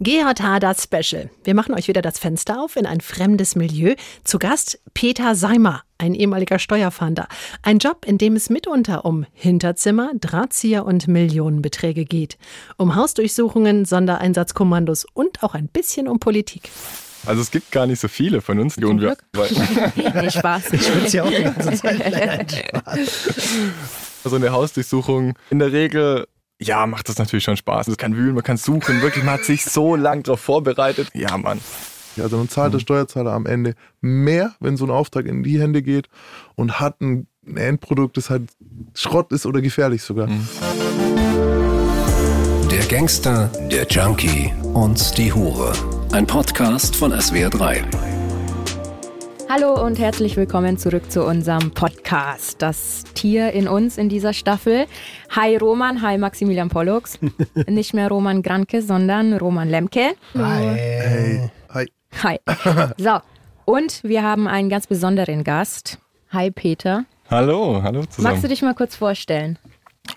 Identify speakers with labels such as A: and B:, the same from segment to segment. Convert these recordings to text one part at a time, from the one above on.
A: Gerhard Hader Special. Wir machen euch wieder das Fenster auf in ein fremdes Milieu. Zu Gast Peter Seimer, ein ehemaliger Steuerfahnder. Ein Job, in dem es mitunter um Hinterzimmer, Drahtzieher und Millionenbeträge geht. Um Hausdurchsuchungen, Sondereinsatzkommandos und auch ein bisschen um Politik.
B: Also es gibt gar nicht so viele von uns.
A: Zum Glück. nee, Spaß.
C: Ich schwitze ja auch die ganze Zeit.
B: Also eine Hausdurchsuchung in der Regel ja, macht das natürlich schon Spaß. Man kann wühlen, man kann suchen. Wirklich, man hat sich so lang darauf vorbereitet. Ja, Mann.
D: Also man zahlt der Steuerzahler am Ende mehr, wenn so ein Auftrag in die Hände geht und hat ein Endprodukt, das halt Schrott ist oder gefährlich sogar. Mhm.
E: Der Gangster, der Junkie und die Hure. Ein Podcast von SWR3.
A: Hallo und herzlich willkommen zurück zu unserem Podcast. Das Tier in uns in dieser Staffel. Hi Roman, hi Maximilian Pollux. Nicht mehr Roman Granke, sondern Roman Lemke.
C: Hi.
D: Hey. Hi.
A: Hi. So, und wir haben einen ganz besonderen Gast. Hi Peter.
B: Hallo, hallo zusammen.
A: Magst du dich mal kurz vorstellen?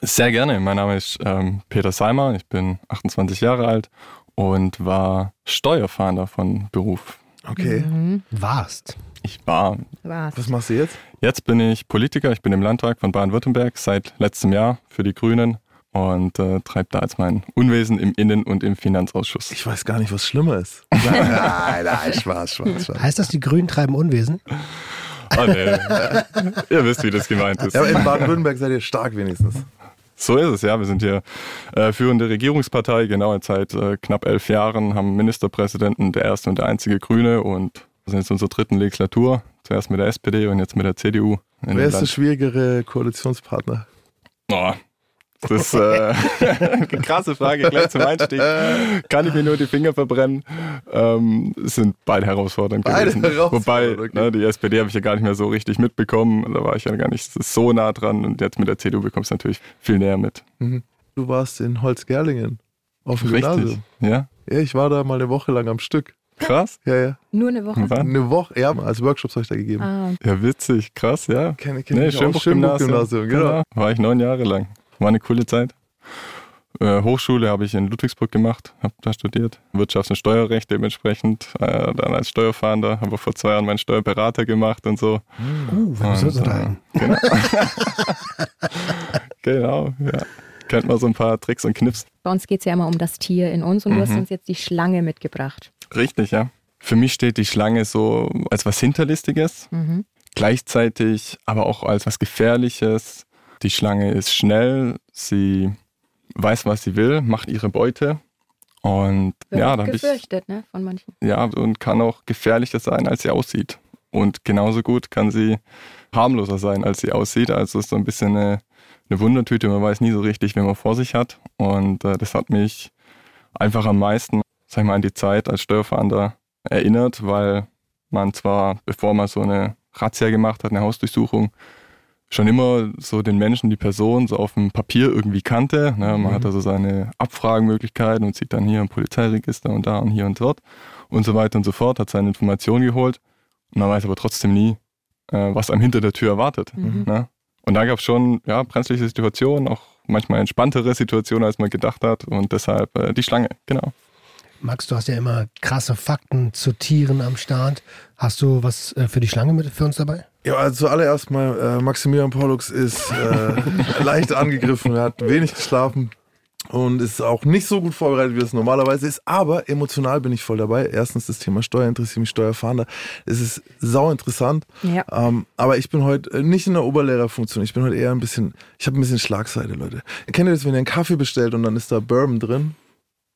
B: Sehr gerne. Mein Name ist ähm, Peter Seimer. Ich bin 28 Jahre alt und war Steuerfahnder von Beruf.
D: Okay.
C: Mhm. Warst.
B: Ich war.
A: Was?
D: Was machst du jetzt?
B: Jetzt bin ich Politiker. Ich bin im Landtag von Baden-Württemberg seit letztem Jahr für die Grünen und äh, treibe da jetzt mein Unwesen im Innen- und im Finanzausschuss.
D: Ich weiß gar nicht, was schlimmer ist. nein, nein, Spaß, Spaß, Spaß.
C: Heißt das, die Grünen treiben Unwesen?
B: Ah, nee. ihr wisst, wie das gemeint ist.
D: Ja, aber in Baden-Württemberg seid ihr stark wenigstens.
B: So ist es, ja. Wir sind hier äh, führende Regierungspartei, genau seit äh, knapp elf Jahren, haben Ministerpräsidenten, der erste und der einzige Grüne und sind jetzt in unserer dritten Legislatur. Zuerst mit der SPD und jetzt mit der CDU.
D: Wer ist der schwierigere Koalitionspartner?
B: Oh, das ist äh, eine krasse Frage gleich zum Einstieg. Kann ich mir nur die Finger verbrennen? Ähm, sind beide herausfordernd
D: beide
B: gewesen.
D: Herausfordernd,
B: Wobei,
D: okay.
B: ne, die SPD habe ich ja gar nicht mehr so richtig mitbekommen. Da war ich ja gar nicht so nah dran. Und jetzt mit der CDU bekommst du natürlich viel näher mit.
D: Mhm. Du warst in Holzgerlingen auf dem
B: Richtig.
D: Gymnasium.
B: Ja,
D: Ja, ich war da mal eine Woche lang am Stück.
B: Krass.
D: Ja, ja.
A: Nur eine Woche?
B: Wann?
D: Eine Woche, ja, als Workshops habe ich da gegeben.
A: Ah,
B: Ja, witzig, krass, ja.
D: Kenne kenn
B: Nee,
D: ich auch. Schönbuch-Gymnasium, genau.
B: War ich neun Jahre lang. War eine coole Zeit. Äh, Hochschule habe ich in Ludwigsburg gemacht, habe da studiert. Wirtschafts- und Steuerrecht dementsprechend. Äh, dann als Steuerfahnder, habe vor zwei Jahren meinen Steuerberater gemacht und so.
C: Uh, wer muss
B: Und,
C: uns unterhalten?
B: Genau, genau ja. Kennt man so ein paar Tricks und Knips.
A: bei uns geht es ja immer um das Tier in uns und du hast
B: Mhm.
A: uns jetzt die Schlange mitgebracht.
B: Richtig, ja. Für mich steht die Schlange so als was Hinterlistiges,
A: Mhm.
B: gleichzeitig aber auch als was Gefährliches. Die Schlange ist schnell, sie weiß, was sie will, macht ihre Beute und
A: Wird
B: ja, da hab ich,
A: gefürchtet, ne, von manchen.
B: ja, und kann auch gefährlicher sein, als sie aussieht. Und genauso gut kann sie harmloser sein, als sie aussieht. Also ist so ein bisschen eine, eine Wundertüte. Man weiß nie so richtig, wen man vor sich hat. Und äh, das hat mich einfach am meisten, sag ich mal, an die Zeit als Steuerfahnder erinnert, weil man zwar, bevor man so eine Razzia gemacht hat, eine Hausdurchsuchung, schon immer so den Menschen, die Person so auf dem Papier irgendwie kannte. Ne? Man hat also seine Abfragenmöglichkeiten und sieht dann hier im Polizeiregister und da und hier und dort und so weiter und so fort, hat seine Informationen geholt. Und man weiß aber trotzdem nie, äh, was einem hinter der Tür erwartet.
A: Mhm.
B: Ne? Und da gab es schon ja, brenzliche Situationen, auch manchmal entspanntere Situationen, als man gedacht hat. Und deshalb äh, die Schlange, genau.
C: Max, du hast ja immer krasse Fakten zu Tieren am Start. Hast du was äh, für die Schlange mit für uns dabei?
D: Ja, also zuallererst mal, äh, Maximilian Pollux ist äh, leicht angegriffen, er hat wenig geschlafen und ist auch nicht so gut vorbereitet, wie es normalerweise ist, aber emotional bin ich voll dabei. Erstens das Thema Steuer interessiert mich, Steuerfahnder. Es ist sau interessant,
A: Ja.
D: ähm, aber ich bin heute äh, nicht in der Oberlehrerfunktion, ich bin heute eher ein bisschen, ich habe ein bisschen Schlagseite, Leute. Kennt ihr das, wenn ihr einen Kaffee bestellt und dann ist da Bourbon drin?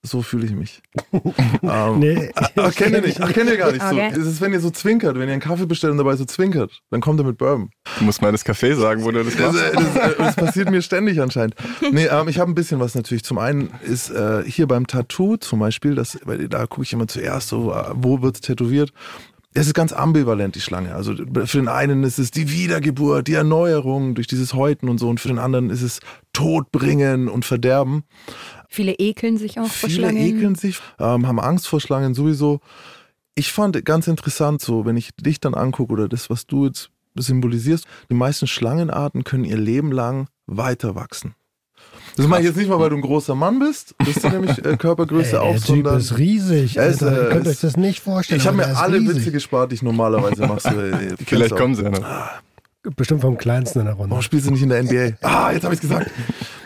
D: So fühle ich mich. ähm,
C: Nee.
D: Ach, kennt ihr nicht? Ach, kennt ihr gar nicht
A: Okay.
D: so. Das ist, wenn ihr so zwinkert, wenn ihr einen Kaffee bestellt und dabei so zwinkert, dann kommt er mit Bourbon.
B: Du musst mal das Café sagen, wo du das
D: Das,
B: machst.
D: äh, das, äh, das passiert mir ständig anscheinend. Nee, ähm, ich habe ein bisschen was natürlich. Zum einen ist äh, hier beim Tattoo zum Beispiel, das, weil da gucke ich immer zuerst so, äh, wo wird tätowiert. Es ist ganz ambivalent, die Schlange. Also für den einen ist es die Wiedergeburt, die Erneuerung durch dieses Häuten und so. Und für den anderen ist es Todbringen und Verderben.
A: Viele ekeln sich auch vor
D: Viele
A: Schlangen.
D: ekeln sich, ähm, haben Angst vor Schlangen sowieso. Ich fand ganz interessant, so wenn ich dich dann angucke oder das, was du jetzt symbolisierst, die meisten Schlangenarten können ihr Leben lang weiter wachsen. Das mache ich jetzt nicht mal, weil du ein großer Mann bist. Bist du nämlich äh, Körpergröße
C: Ey,
D: auch,
C: der
D: sondern.
C: ist riesig.
D: Ist,
C: Alter.
D: äh,
C: Ihr könnt
D: ist-
C: euch das nicht vorstellen.
D: Ich habe mir alle
C: riesig.
D: Witze gespart, die ich normalerweise mache. So, äh,
B: Vielleicht kommen sie ja noch.
C: Bestimmt vom Kleinsten in der Runde.
D: Warum spielst du nicht in der NBA? Ah, jetzt habe ich gesagt.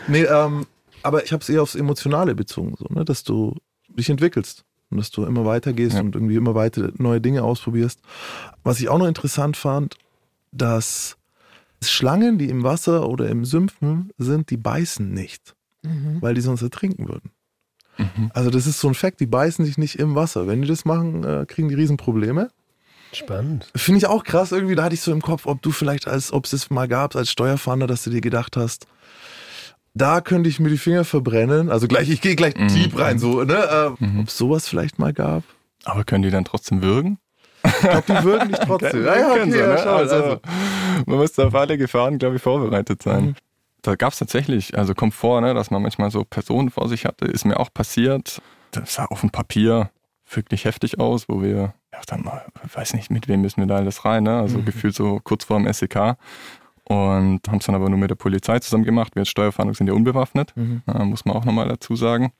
D: Nee, ähm, aber ich habe es eher aufs Emotionale bezogen, so, ne? dass du dich entwickelst und dass du immer weitergehst
B: Ja.
D: und irgendwie immer weiter neue Dinge ausprobierst. Was ich auch noch interessant fand, dass Schlangen, die im Wasser oder im Sümpfen sind, die beißen nicht, weil die sonst ertrinken würden.
B: Mhm.
D: Also das ist so ein Fakt, die beißen sich nicht im Wasser. Wenn die das machen, äh, kriegen die Riesenprobleme.
C: Spannend.
D: Finde ich auch krass irgendwie. Da hatte ich so im Kopf, ob du vielleicht als, ob es es mal gab als Steuerfahnder, dass du dir gedacht hast, da könnte ich mir die Finger verbrennen. Also gleich, ich gehe gleich
B: Mhm.
D: deep rein, so, ne? Äh,
B: Mhm.
D: Ob es sowas vielleicht mal gab.
B: Aber können die dann trotzdem würgen?
D: Ich glaube, die würden dich trotzdem. ja, ja,
B: Können
D: okay,
B: sie,
D: ja,
B: ne?
D: schau,
B: also,
D: also.
B: man muss da auf alle Gefahren, glaube ich, vorbereitet sein.
D: Mhm.
B: Da gab es tatsächlich, also kommt vor, ne, dass man manchmal so Personen vor sich hatte, ist mir auch passiert. Das sah auf dem Papier wirklich heftig aus, wo wir, ja, dann mal, ich weiß nicht, mit wem müssen wir da alles rein, ne? also
D: Mhm.
B: gefühlt so kurz vor dem SEK. Und haben es dann aber nur mit der Polizei zusammen gemacht. Wir als Steuerfahndung sind ja unbewaffnet,
D: Mhm.
B: äh, muss man auch nochmal dazu sagen.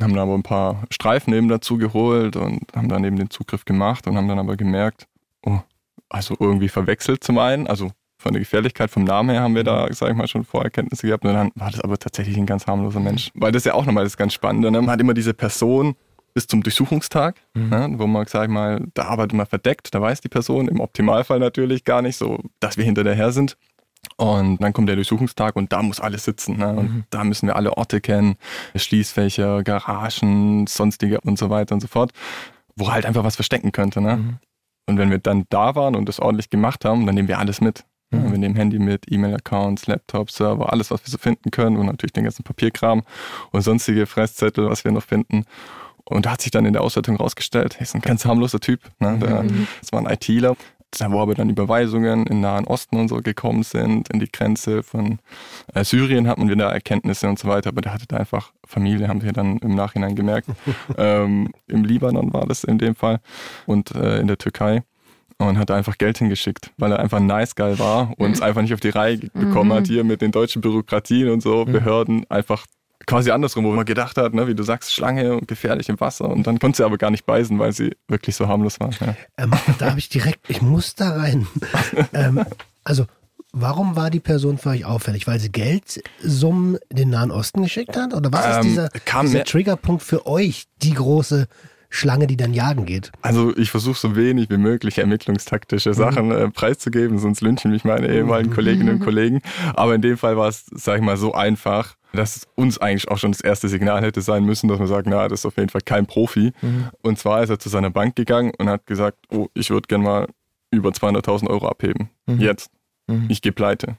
B: Haben dann aber ein paar Streifen eben dazu geholt und haben dann eben den Zugriff gemacht und haben dann aber gemerkt, oh, also irgendwie verwechselt zum einen, also von der Gefährlichkeit vom Namen her haben wir da, sag ich mal, schon Vorerkenntnisse gehabt und dann war das aber tatsächlich ein ganz harmloser Mensch. Weil das ist ja auch nochmal das ganz Spannende, ne? man hat immer diese Person bis zum Durchsuchungstag,
D: Mhm.
B: ne? wo man, sag ich mal, da arbeitet man verdeckt, da weiß die Person im Optimalfall natürlich gar nicht so, dass wir hinter der her sind. Und dann kommt der Durchsuchungstag und da muss alles sitzen. Ne? Und
D: Mhm.
B: da müssen wir alle Orte kennen, Schließfächer, Garagen, sonstige und so weiter und so fort, wo halt einfach was verstecken könnte. Ne?
D: Mhm.
B: Und wenn wir dann da waren und das ordentlich gemacht haben, dann nehmen wir alles mit. Ja,
D: Mhm.
B: wir nehmen Handy mit, E-Mail-Accounts, Laptop, Server, alles, was wir so finden können und natürlich den ganzen Papierkram und sonstige Fresszettel, was wir noch finden. Und da hat sich dann in der Auswertung rausgestellt, er ist ein ganz harmloser Typ. Ne? Der, Das war ein ITler. Da wo aber dann Überweisungen in Nahen Osten und so gekommen sind, in die Grenze von äh, Syrien hat man wieder Erkenntnisse und so weiter, aber der hatte da einfach Familie, haben wir dann im Nachhinein gemerkt. ähm, Im Libanon war das in dem Fall und äh, in der Türkei. Und hat da einfach Geld hingeschickt, weil er einfach ein Nice Guy war und es einfach nicht auf die Reihe bekommen hat, hier mit den deutschen Bürokratien und so, Behörden einfach quasi andersrum, wo man gedacht hat, ne, wie du sagst, Schlange und gefährlich im Wasser und dann konnte sie aber gar nicht beißen, weil sie wirklich so harmlos war. Ja.
C: Ähm, da habe ich direkt, ich muss da rein. ähm, also, warum war die Person für euch auffällig? Weil sie Geldsummen in den Nahen Osten geschickt hat? Oder was ist
B: Ähm,
C: dieser,
B: kam
C: dieser
B: mehr-
C: Triggerpunkt für euch, die große Schlange, die dann jagen geht?
B: Also ich versuche so wenig wie möglich ermittlungstaktische Sachen äh, preiszugeben, sonst lynchen mich meine ehemaligen Kolleginnen und Kollegen. Aber in dem Fall war es, sag ich mal, so einfach, dass es uns eigentlich auch schon das erste Signal hätte sein müssen, dass man sagt, na, das ist auf jeden Fall kein Profi. Und zwar ist er zu seiner Bank gegangen und hat gesagt, oh, ich würde gern mal über 200.000 Euro abheben. Jetzt.
D: Mhm.
B: Ich gehe pleite.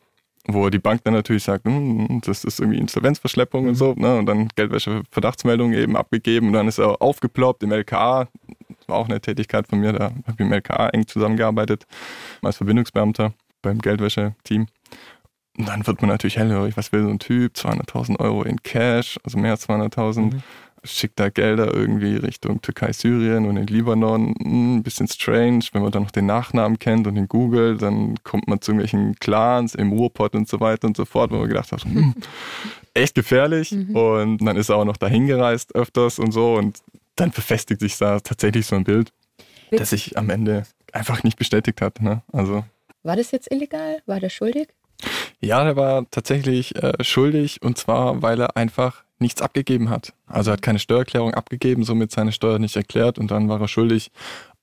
B: Wo die Bank dann natürlich sagt, hm, das ist irgendwie Insolvenzverschleppung und so, ne? Und dann Geldwäsche-Verdachtsmeldung eben abgegeben und dann ist er aufgeploppt im LKA. Das war auch eine Tätigkeit von mir, da habe ich im LKA eng zusammengearbeitet als Verbindungsbeamter beim Geldwäsche-Team. Und dann wird man natürlich hellhörig, was will so ein Typ? 200.000 Euro in Cash, also mehr als 200.000. Schickt da Gelder irgendwie Richtung Türkei, Syrien und in Libanon. Hm, Ein bisschen strange, wenn man dann noch den Nachnamen kennt und in Google, dann kommt man zu irgendwelchen Clans im Ruhrpott und so weiter und so fort, wo man gedacht hat, hm, echt gefährlich. Und dann ist er auch noch dahin gereist öfters und so und dann verfestigt sich da tatsächlich so ein Bild, das sich am Ende einfach nicht bestätigt hat. Ne? Also
F: War das jetzt illegal? War der schuldig?
B: ja, der war tatsächlich äh, schuldig und zwar, weil er einfach nichts abgegeben hat. Also er hat keine Steuererklärung abgegeben, somit seine Steuer nicht erklärt und dann war er schuldig,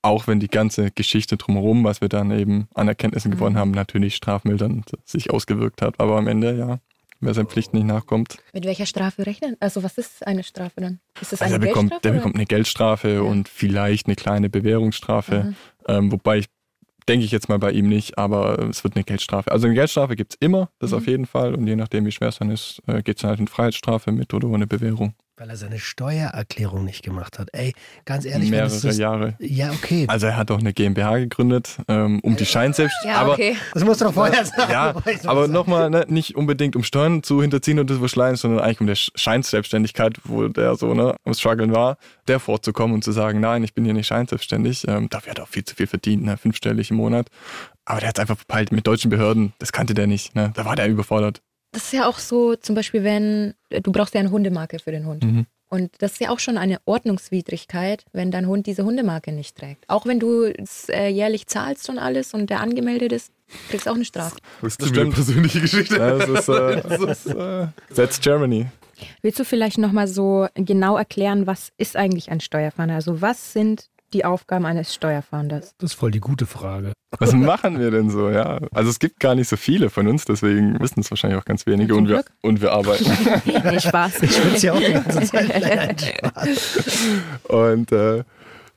B: auch wenn die ganze Geschichte drumherum, was wir dann eben an Erkenntnissen gewonnen haben, natürlich strafmildernd sich ausgewirkt hat. Aber am Ende, ja, wer seinen Pflichten nicht nachkommt,
F: Mit welcher Strafe rechnen? Also was ist eine Strafe dann? Ist das
B: also
F: eine
B: er bekommt,
F: Geldstrafe?
B: der
F: oder?
B: bekommt eine Geldstrafe
F: Ja.
B: und vielleicht eine kleine Bewährungsstrafe.
F: Aha.
B: Ähm, wobei ich denke ich jetzt mal bei ihm nicht, aber es wird eine Geldstrafe. Also eine Geldstrafe gibt es immer, das
F: Mhm.
B: auf jeden Fall. Und je nachdem, wie schwer es dann ist, äh, geht es dann halt in Freiheitsstrafe mit oder ohne Bewährung.
C: Weil er seine Steuererklärung nicht gemacht hat. Ey, ganz ehrlich, wenn
B: Mehrere
C: es das,
B: Jahre.
C: Ja, okay.
B: Also er hat auch eine GmbH gegründet, ähm, um die Scheinselbst...
F: Ja,
B: aber,
F: okay.
C: Das musst du doch vorher sagen.
B: Ja, aber nochmal, ne, nicht unbedingt um Steuern zu hinterziehen und zu verschleiern, sondern eigentlich um der Scheinselbstständigkeit, wo der so ne, am Struggeln war, der vorzukommen und zu sagen, nein, ich bin hier nicht scheinselbstständig. Ähm, dafür hat er auch viel zu viel verdient, ne, fünfstellig im Monat. Aber der hat einfach verpeilt mit deutschen Behörden, das kannte der nicht. Ne, da war der überfordert.
F: Das ist ja auch so, zum Beispiel, wenn du brauchst ja eine Hundemarke für den Hund.
B: Mhm.
F: Und das ist ja auch schon eine Ordnungswidrigkeit, wenn dein Hund diese Hundemarke nicht trägt. Auch wenn du es äh, jährlich zahlst und alles und der angemeldet ist, kriegst du auch eine Strafe.
D: Das ist eine persönliche Geschichte.
B: Das ist, äh, das ist äh, that's Germany.
F: Willst du vielleicht nochmal so genau erklären, was ist eigentlich ein Steuerfahnder? Also was sind die Aufgaben eines Steuerfahnders?
C: Das ist voll die gute Frage.
B: Was machen wir denn so? Ja, also es gibt gar nicht so viele von uns, deswegen wissen es wahrscheinlich auch ganz wenige und wir, und wir arbeiten.
F: nee, Spaß.
C: Ich würde ja auch die ganze Zeit Nein, Spaß.
B: Und äh,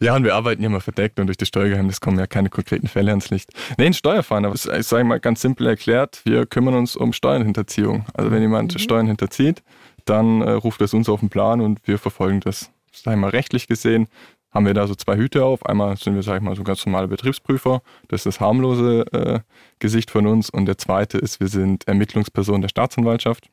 B: ja, und wir arbeiten ja immer verdeckt und durch das Steuergeheimnis kommen ja keine konkreten Fälle ans Licht. Nee, ein Steuerfahnder, ist, ich sage mal ganz simpel erklärt, wir kümmern uns um Steuernhinterziehung. Also wenn jemand Steuern hinterzieht, dann äh, ruft es uns auf den Plan und wir verfolgen das. Sag ich mal, rechtlich gesehen haben wir da so zwei Hüte auf. Einmal sind wir, sag ich mal, so ganz normale Betriebsprüfer. Das ist das harmlose äh, Gesicht von uns. Und der zweite ist, wir sind Ermittlungsperson der Staatsanwaltschaft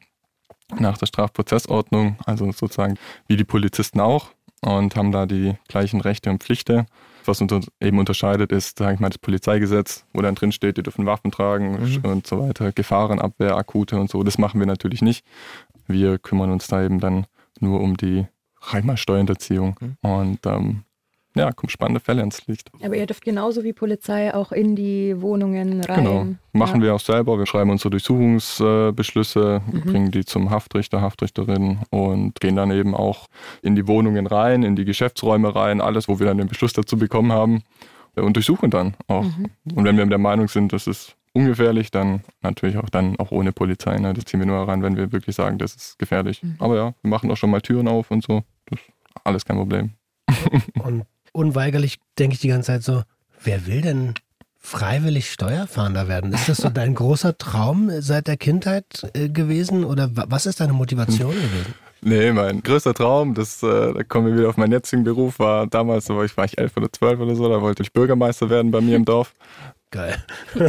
B: nach der Strafprozessordnung, also sozusagen wie die Polizisten auch und haben da die gleichen Rechte und Pflichten. Was uns eben unterscheidet, ist, sage ich mal, das Polizeigesetz, wo dann drin steht, die dürfen Waffen tragen und so weiter, Gefahrenabwehr, akute und so. Das machen wir natürlich nicht. Wir kümmern uns da eben dann nur um die Steuerhinterziehung. Und ähm, ja, kommen spannende Fälle ans Licht.
F: Aber ihr dürft genauso wie Polizei auch in die Wohnungen rein.
B: Genau. Machen wir auch selber. Wir schreiben unsere Durchsuchungsbeschlüsse,
F: Mhm.
B: bringen die zum Haftrichter, Haftrichterin und gehen dann eben auch in die Wohnungen rein, in die Geschäftsräume rein, alles, wo wir dann den Beschluss dazu bekommen haben äh, und durchsuchen dann auch.
F: Mhm.
B: Und wenn wir der Meinung sind, das ist ungefährlich, dann natürlich auch dann auch ohne Polizei. Ne? Das ziehen wir nur rein, wenn wir wirklich sagen, das ist gefährlich.
F: Mhm.
B: Aber ja, wir machen auch schon mal Türen auf und so. Das ist alles kein Problem.
C: Und unweigerlich denke ich die ganze Zeit so, wer will denn freiwillig Steuerfahnder werden? Ist das so dein großer Traum seit der Kindheit äh, gewesen oder wa- was ist deine Motivation gewesen?
B: Nee, mein größter Traum, das, äh, da kommen wir wieder auf meinen jetzigen Beruf, war damals, da war ich, war ich elf oder zwölf oder so, da wollte ich Bürgermeister werden bei mir im Dorf.
C: Geil.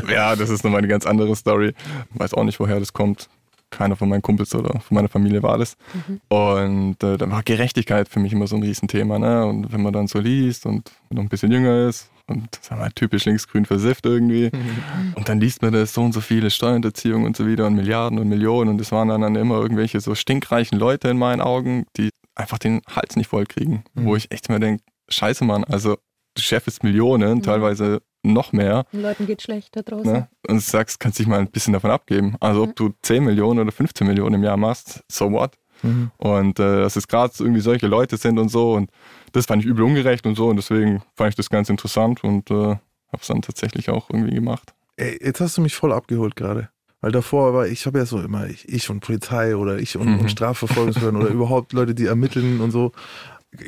B: Ja, das ist nochmal eine ganz andere Story. Weiß auch nicht, woher das kommt. Keiner von meinen Kumpels oder von meiner Familie war das. Und äh, dann war Gerechtigkeit für mich immer so ein Riesenthema. Ne? Und wenn man dann so liest und noch ein bisschen jünger ist und sagen wir mal, typisch linksgrün versifft irgendwie. Und dann liest man das so und so viele Steuerhinterziehung und so wieder und Milliarden und Millionen. Und es waren dann, dann immer irgendwelche so stinkreichen Leute in meinen Augen, die einfach den Hals nicht voll kriegen. Wo ich echt mir denke, scheiße Mann, also du scheffelst Millionen, teilweise noch mehr.
F: Den Leuten geht schlecht da draußen.
B: Ne? Und du sagst, kannst dich mal ein bisschen davon abgeben. Also ob du 10 Millionen oder 15 Millionen im Jahr machst, so what? Und äh, dass es gerade irgendwie solche Leute sind und so. Und das fand ich übel ungerecht und so. Und deswegen fand ich das ganz interessant und äh, habe es dann tatsächlich auch irgendwie gemacht.
D: Ey, jetzt hast du mich voll abgeholt gerade. Weil davor war ich habe ja so immer ich, ich und Polizei oder ich und,
B: Mhm.
D: und Strafverfolgungsbehörden oder überhaupt Leute, die ermitteln und so.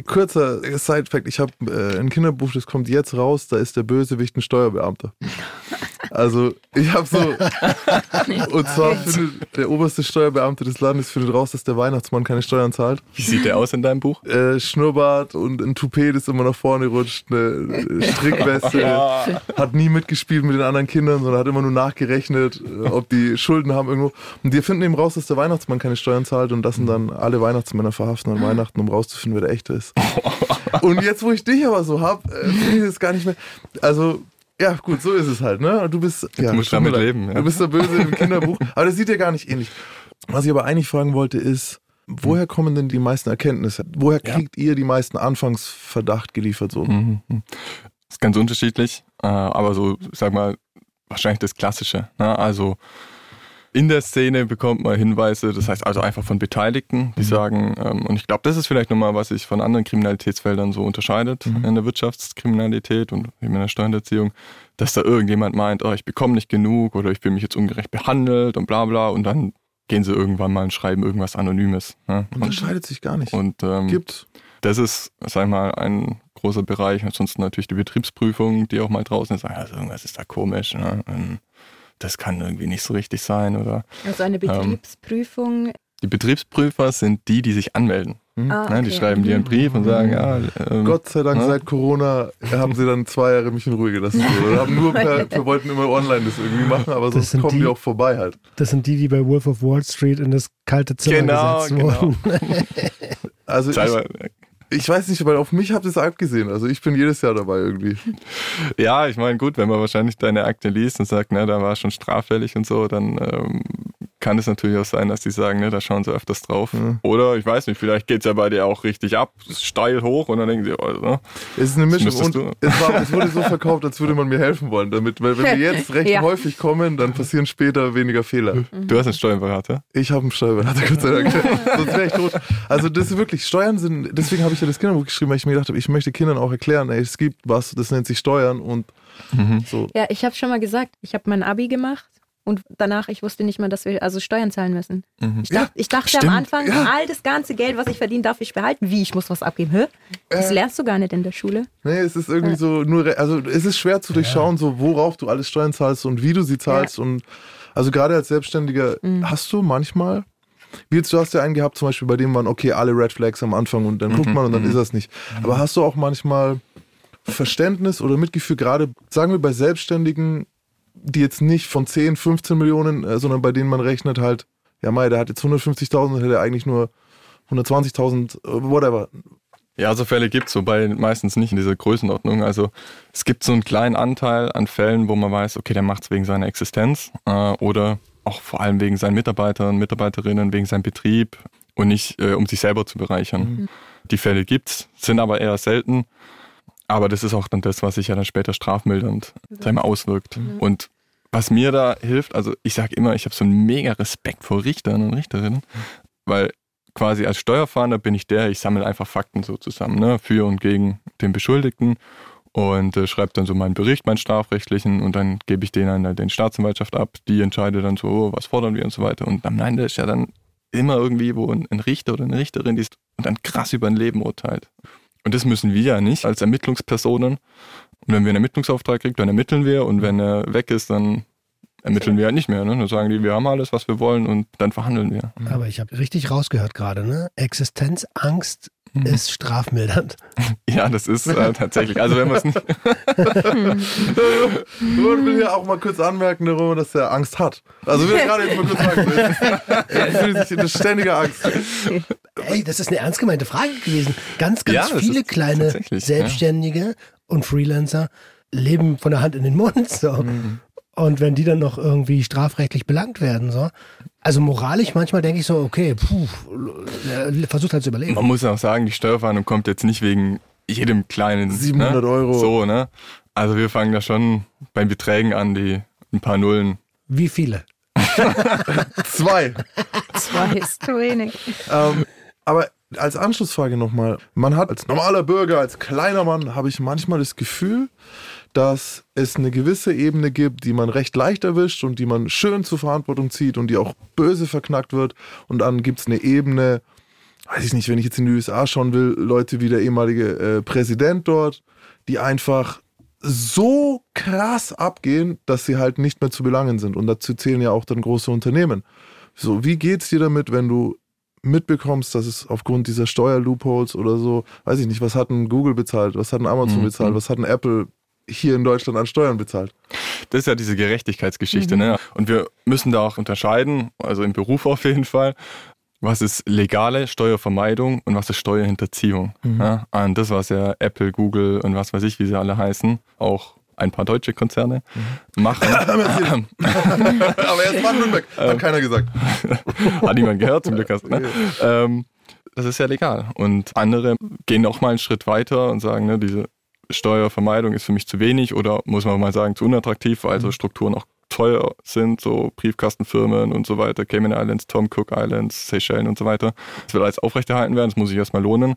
D: Kurzer Side-Fact, ich habe äh, ein Kinderbuch, das kommt jetzt raus, da ist der Bösewicht ein Steuerbeamter. Also ich habe so, und zwar findet der oberste Steuerbeamte des Landes findet raus, dass der Weihnachtsmann keine Steuern zahlt.
B: Wie sieht der aus in deinem Buch?
D: Äh, Schnurrbart und ein Toupet, das immer nach vorne rutscht, eine Strickweste, hat nie mitgespielt mit den anderen Kindern, sondern hat immer nur nachgerechnet, äh, ob die Schulden haben irgendwo. Und die finden eben raus, dass der Weihnachtsmann keine Steuern zahlt und lassen dann alle Weihnachtsmänner verhaften an Weihnachten, um rauszufinden, wer der echte ist. Und jetzt, wo ich dich aber so hab, äh, finde ich das gar nicht mehr. Also, ja, gut, so ist es halt, ne? Du bist, ja,
B: musst
D: tut mir
B: damit
D: leid.
B: leben, ja.
D: Du bist der Böse im Kinderbuch. Aber das sieht ja gar nicht ähnlich. Was ich aber eigentlich fragen wollte, ist, woher kommen denn die meisten Erkenntnisse? Woher
B: Ja.
D: kriegt ihr die meisten Anfangsverdacht geliefert? So?
B: Mhm. Ist ganz unterschiedlich, äh, aber so, sag mal, wahrscheinlich das Klassische. Ne? Also in der Szene bekommt man Hinweise, das heißt also einfach von Beteiligten, die sagen, ähm, und ich glaube, das ist vielleicht nochmal, was sich von anderen Kriminalitätsfeldern so unterscheidet in der Wirtschaftskriminalität und eben in der Steuerhinterziehung, dass da irgendjemand meint, oh, ich bekomme nicht genug oder ich fühle mich jetzt ungerecht behandelt und bla bla und dann gehen sie irgendwann mal und schreiben irgendwas Anonymes. Ne?
D: Unterscheidet sich gar nicht.
B: Und ähm,
D: Gibt's.
B: das ist, sag ich mal, ein großer Bereich. Ansonsten natürlich die Betriebsprüfung, die auch mal draußen ist. Also irgendwas ist da komisch. Ne? Ähm, Das kann irgendwie nicht so richtig sein. Oder
F: Also eine Betriebsprüfung.
B: die Betriebsprüfer sind die, die sich anmelden.
F: Ah,
B: Ne? Die
F: okay.
B: schreiben dir einen Brief und sagen, ja, ähm,
D: Gott sei Dank
B: ne?
D: seit Corona haben sie dann zwei Jahre mich in Ruhe gelassen. Oder haben nur per, wir wollten immer online das irgendwie machen, aber sonst
C: sind
D: kommen
C: die-
D: die auch vorbei halt.
C: Das sind die, die bei Wolf of Wall Street in das kalte Zimmer
B: Genau,
C: gesetzt
B: genau.
C: wurden.
D: Also ich, ich weiß nicht, weil auf mich habt ihr es abgesehen. Also ich bin jedes Jahr dabei irgendwie.
B: Ja, ich meine, gut, wenn man wahrscheinlich deine Akte liest und sagt, ne, da war schon straffällig und so, dann ähm, kann es natürlich auch sein, dass die sagen, ne, da schauen sie öfters drauf. Oder ich weiß nicht, vielleicht geht es ja bei dir auch richtig ab, steil hoch und dann denken sie, oh, ne?
D: Es ist eine Mischung und es, war, es wurde so verkauft, als würde man mir helfen wollen damit. Weil wenn wir jetzt recht
F: Ja.
D: häufig kommen, dann passieren später weniger Fehler.
B: du hast einen Steuerberater.
D: Ich habe einen Steuerberater, Gott sei Dank. Sonst wäre ich tot. Also das ist wirklich, Steuern sind, deswegen habe ich ja das Kinderbuch geschrieben, weil ich mir gedacht habe, ich möchte Kindern auch erklären, ey, es gibt was, das nennt sich Steuern und so.
F: Ja, ich habe schon mal gesagt, ich habe mein Abi gemacht und danach, ich wusste nicht mal, dass wir also Steuern zahlen müssen. Ich,
D: Ja,
F: dachte, ich dachte
B: stimmt.
F: am Anfang,
D: Ja.
F: all das ganze Geld, was ich verdiene, darf ich behalten. Wie, ich muss was abgeben? Hä? Das
D: Äh.
F: lernst du gar nicht in der Schule.
D: Nee, es ist irgendwie so nur, re- also es ist schwer zu durchschauen, so worauf du alles Steuern zahlst und wie du sie zahlst. Und also gerade als Selbstständiger hast du manchmal, wie jetzt, du hast ja einen gehabt, zum Beispiel, bei dem waren, okay, alle Red Flags am Anfang und dann guckt man und dann ist das nicht. Aber hast du auch manchmal Verständnis oder Mitgefühl, gerade, sagen wir, bei Selbstständigen, die jetzt nicht von 10, 15 Millionen, äh, sondern bei denen man rechnet halt, ja, Mai, der hat jetzt 150.000, dann hätte er eigentlich nur 120.000, äh, whatever.
B: Ja, so Fälle gibt es, wobei meistens nicht in dieser Größenordnung. Also es gibt so einen kleinen Anteil an Fällen, wo man weiß, okay, der macht es wegen seiner Existenz äh, oder auch vor allem wegen seinen Mitarbeitern, Mitarbeiterinnen, wegen seinem Betrieb und nicht, äh, um sich selber zu bereichern. Die Fälle gibt's, sind aber eher selten. Aber das ist auch dann das, was sich ja dann später strafmildernd mal, auswirkt. Und was mir da hilft, also ich sage immer, ich habe so einen mega Respekt vor Richtern und Richterinnen, weil quasi als Steuerfahnder bin ich der, ich sammle einfach Fakten so zusammen, ne, für und gegen den Beschuldigten und äh, schreibe dann so meinen Bericht, meinen strafrechtlichen und dann gebe ich den an äh, den Staatsanwaltschaft ab, die entscheidet dann so, oh, was fordern wir und so weiter und am Ende ist ja dann immer irgendwie, wo ein, ein Richter oder eine Richterin die ist und dann krass über ein Leben urteilt. Und das müssen wir ja nicht als Ermittlungspersonen. Und wenn wir einen Ermittlungsauftrag kriegen, dann ermitteln wir und wenn er weg ist, dann ermitteln wir halt nicht mehr. Ne? Dann sagen die, wir haben alles, was wir wollen und dann verhandeln wir.
C: Aber ich habe richtig rausgehört gerade, ne? Existenzangst ist strafmildernd.
B: Ja, das ist äh, tatsächlich. Also wenn man es nicht.
D: Ich will ja auch mal kurz anmerken darüber, dass er Angst hat. Also will ich gerade jetzt mal kurz sagen. Er fühlt sich in ständiger Angst.
C: Ey, das ist eine ernst gemeinte Frage gewesen. Ganz, ganz
B: Ja,
C: viele kleine Selbstständige und Freelancer leben von der Hand in den Mund. So.
B: Mhm.
C: Und wenn die dann noch irgendwie strafrechtlich belangt werden, so. Also moralisch manchmal denke ich so, okay, puh, äh, versucht halt zu überleben.
B: Man muss ja auch sagen, die Steuerfahndung kommt jetzt nicht wegen jedem kleinen.
D: 700
B: ne?
D: Euro.
B: So, ne? Also wir fangen da schon bei Beträgen an, die ein paar Nullen.
C: Wie viele?
D: Zwei.
F: Zwei ist zu wenig.
D: Ähm, aber als Anschlussfrage nochmal. Man hat als normaler Bürger, als kleiner Mann, habe ich manchmal das Gefühl, dass es eine gewisse Ebene gibt, die man recht leicht erwischt und die man schön zur Verantwortung zieht und die auch böse verknackt wird. Und dann gibt es eine Ebene, weiß ich nicht, wenn ich jetzt in die USA schauen will, Leute wie der ehemalige äh, Präsident dort, die einfach so krass abgehen, dass sie halt nicht mehr zu belangen sind. Und dazu zählen ja auch dann große Unternehmen. So, wie geht's dir damit, wenn du mitbekommst, dass es aufgrund dieser Steuerloopholes oder so, weiß ich nicht, was hat ein Google bezahlt, was hat ein Amazon
B: Mhm.
D: bezahlt, was hat ein Apple hier in Deutschland an Steuern bezahlt?
B: Das ist ja diese Gerechtigkeitsgeschichte, ne? Und wir müssen da auch unterscheiden, also im Beruf auf jeden Fall, was ist legale Steuervermeidung und was ist Steuerhinterziehung. Ja? Und das, was ja Apple, Google und was weiß ich, wie sie alle heißen, auch ein paar deutsche Konzerne machen.
D: Aber erst Baden-Württemberg, hat keiner gesagt.
B: Hat niemand gehört, zum Glück hast du, ne? ähm, Das ist ja legal. Und andere gehen auch mal einen Schritt weiter und sagen, ne, diese Steuervermeidung ist für mich zu wenig oder muss man mal sagen, zu unattraktiv, weil so Strukturen auch teuer sind, so Briefkastenfirmen und so weiter, Cayman Islands, Tom Cook Islands, Seychellen und so weiter. Das will alles aufrechterhalten werden, das muss sich erstmal lohnen.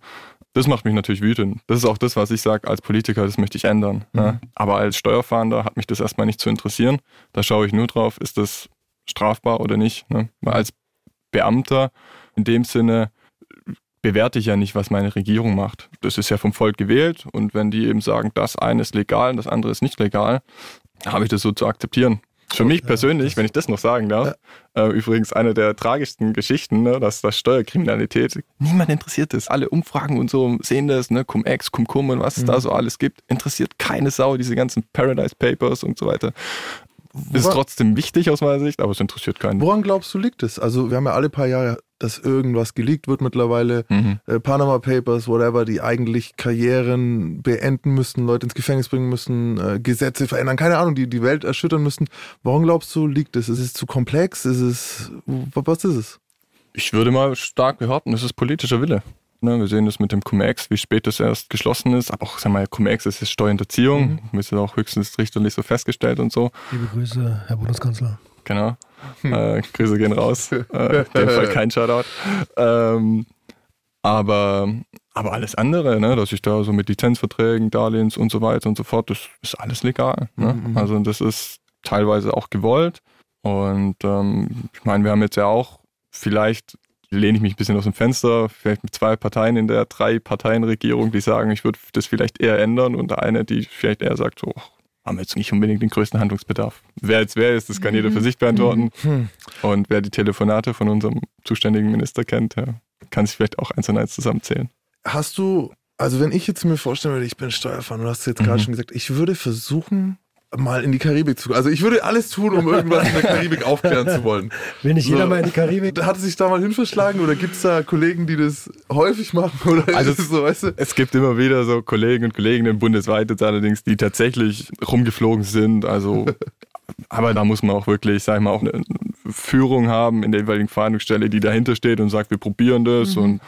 B: Das macht mich natürlich wütend. Das ist auch das, was ich sage als Politiker, das möchte ich ändern. Ne? Aber als Steuerfahnder hat mich das erstmal nicht zu interessieren. Da schaue ich nur drauf, ist das strafbar oder nicht. Ne? Weil als Beamter in dem Sinne bewerte ich ja nicht, was meine Regierung macht. Das ist ja vom Volk gewählt und wenn die eben sagen, das eine ist legal und das andere ist nicht legal, habe ich das so zu akzeptieren. Für mich persönlich, wenn ich das noch sagen darf, äh, übrigens eine der tragischsten Geschichten, ne, dass das Steuerkriminalität, niemand interessiert ist. Alle Umfragen und so sehen das, ne, Cum-Ex, Cum-Cum und was es da so alles gibt, interessiert keine Sau, diese ganzen Paradise Papers und so weiter. Ist
D: Woran-
B: trotzdem wichtig aus meiner Sicht, aber es interessiert keinen.
D: Woran glaubst du liegt es? Also wir haben ja alle paar Jahre dass irgendwas geleakt wird mittlerweile.
B: Mhm.
D: Äh, Panama Papers, whatever, die eigentlich Karrieren beenden müssen, Leute ins Gefängnis bringen müssen, äh, Gesetze verändern, keine Ahnung, die die Welt erschüttern müssen. Warum glaubst du, liegt es? Ist es zu komplex? Ist es, was ist es?
B: Ich würde mal stark behaupten, es ist politischer Wille. Ne, wir sehen das mit dem Cum-Ex, wie spät das erst geschlossen ist. Aber auch, sag mal, Cum-Ex ist jetzt Steuerhinterziehung. Mhm. Ist ja auch höchstens richterlich so festgestellt und so.
C: Liebe Grüße, Herr Bundeskanzler.
B: Genau. Hm. Äh, Grüße gehen raus. äh, in dem Fall kein Shoutout. Ähm, aber, aber alles andere, ne, dass ich da so mit Lizenzverträgen, Darlehens und so weiter und so fort, das ist alles legal. Ne? Mhm. Also das ist teilweise auch gewollt. Und ähm, ich meine, wir haben jetzt ja auch vielleicht lehne ich mich ein bisschen aus dem Fenster, vielleicht mit zwei Parteien in der Drei-Parteien-Regierung, die sagen, ich würde das vielleicht eher ändern und eine, die vielleicht eher sagt, so, haben wir jetzt nicht unbedingt den größten Handlungsbedarf. Wer jetzt wer ist, das kann jeder für sich beantworten. Mhm. Und wer die Telefonate von unserem zuständigen Minister kennt, kann sich vielleicht auch eins und eins zusammenzählen.
D: Hast du, also wenn ich jetzt mir vorstellen würde, ich bin Steuerfahrer, du hast jetzt mhm. gerade schon gesagt, ich würde versuchen, mal in die Karibik zu. Also ich würde alles tun, um irgendwas in der Karibik aufklären zu wollen.
C: Will nicht so, jeder mal in die Karibik?
D: Hat es sich da mal hinverschlagen oder gibt es da Kollegen, die das häufig machen?
B: Also es, so, weißt du? es gibt immer wieder so Kollegen und Kolleginnen bundesweit jetzt allerdings, die tatsächlich rumgeflogen sind. Also aber da muss man auch wirklich, sag ich mal, auch eine Führung haben in der jeweiligen Verhandlungsstelle, die dahinter steht und sagt, wir probieren das. Mhm. Und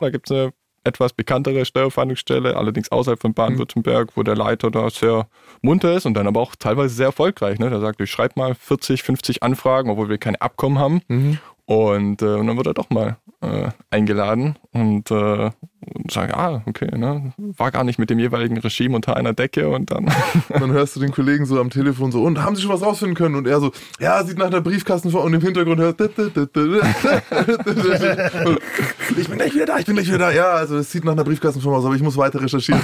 B: da gibt es eine etwas bekanntere Steuerfahndungsstelle, allerdings außerhalb von Baden-Württemberg, wo der Leiter da sehr munter ist und dann aber auch teilweise sehr erfolgreich. Ne? Der sagt, ich schreibe mal 40, 50 Anfragen, obwohl wir keine Abkommen haben. Mhm. Und, äh, und dann wird er doch mal äh, eingeladen und, äh, und sagt, ah, okay, ne, war gar nicht mit dem jeweiligen Regime unter einer Decke und dann.
D: dann hörst du den Kollegen so am Telefon so, und haben sie schon was rausfinden können? Und er so, ja, sieht nach einer Briefkastenform und im Hintergrund hört. ich bin gleich wieder da, ich bin gleich wieder da. Ja, also es sieht nach einer Briefkastenform aus, aber ich muss weiter recherchieren.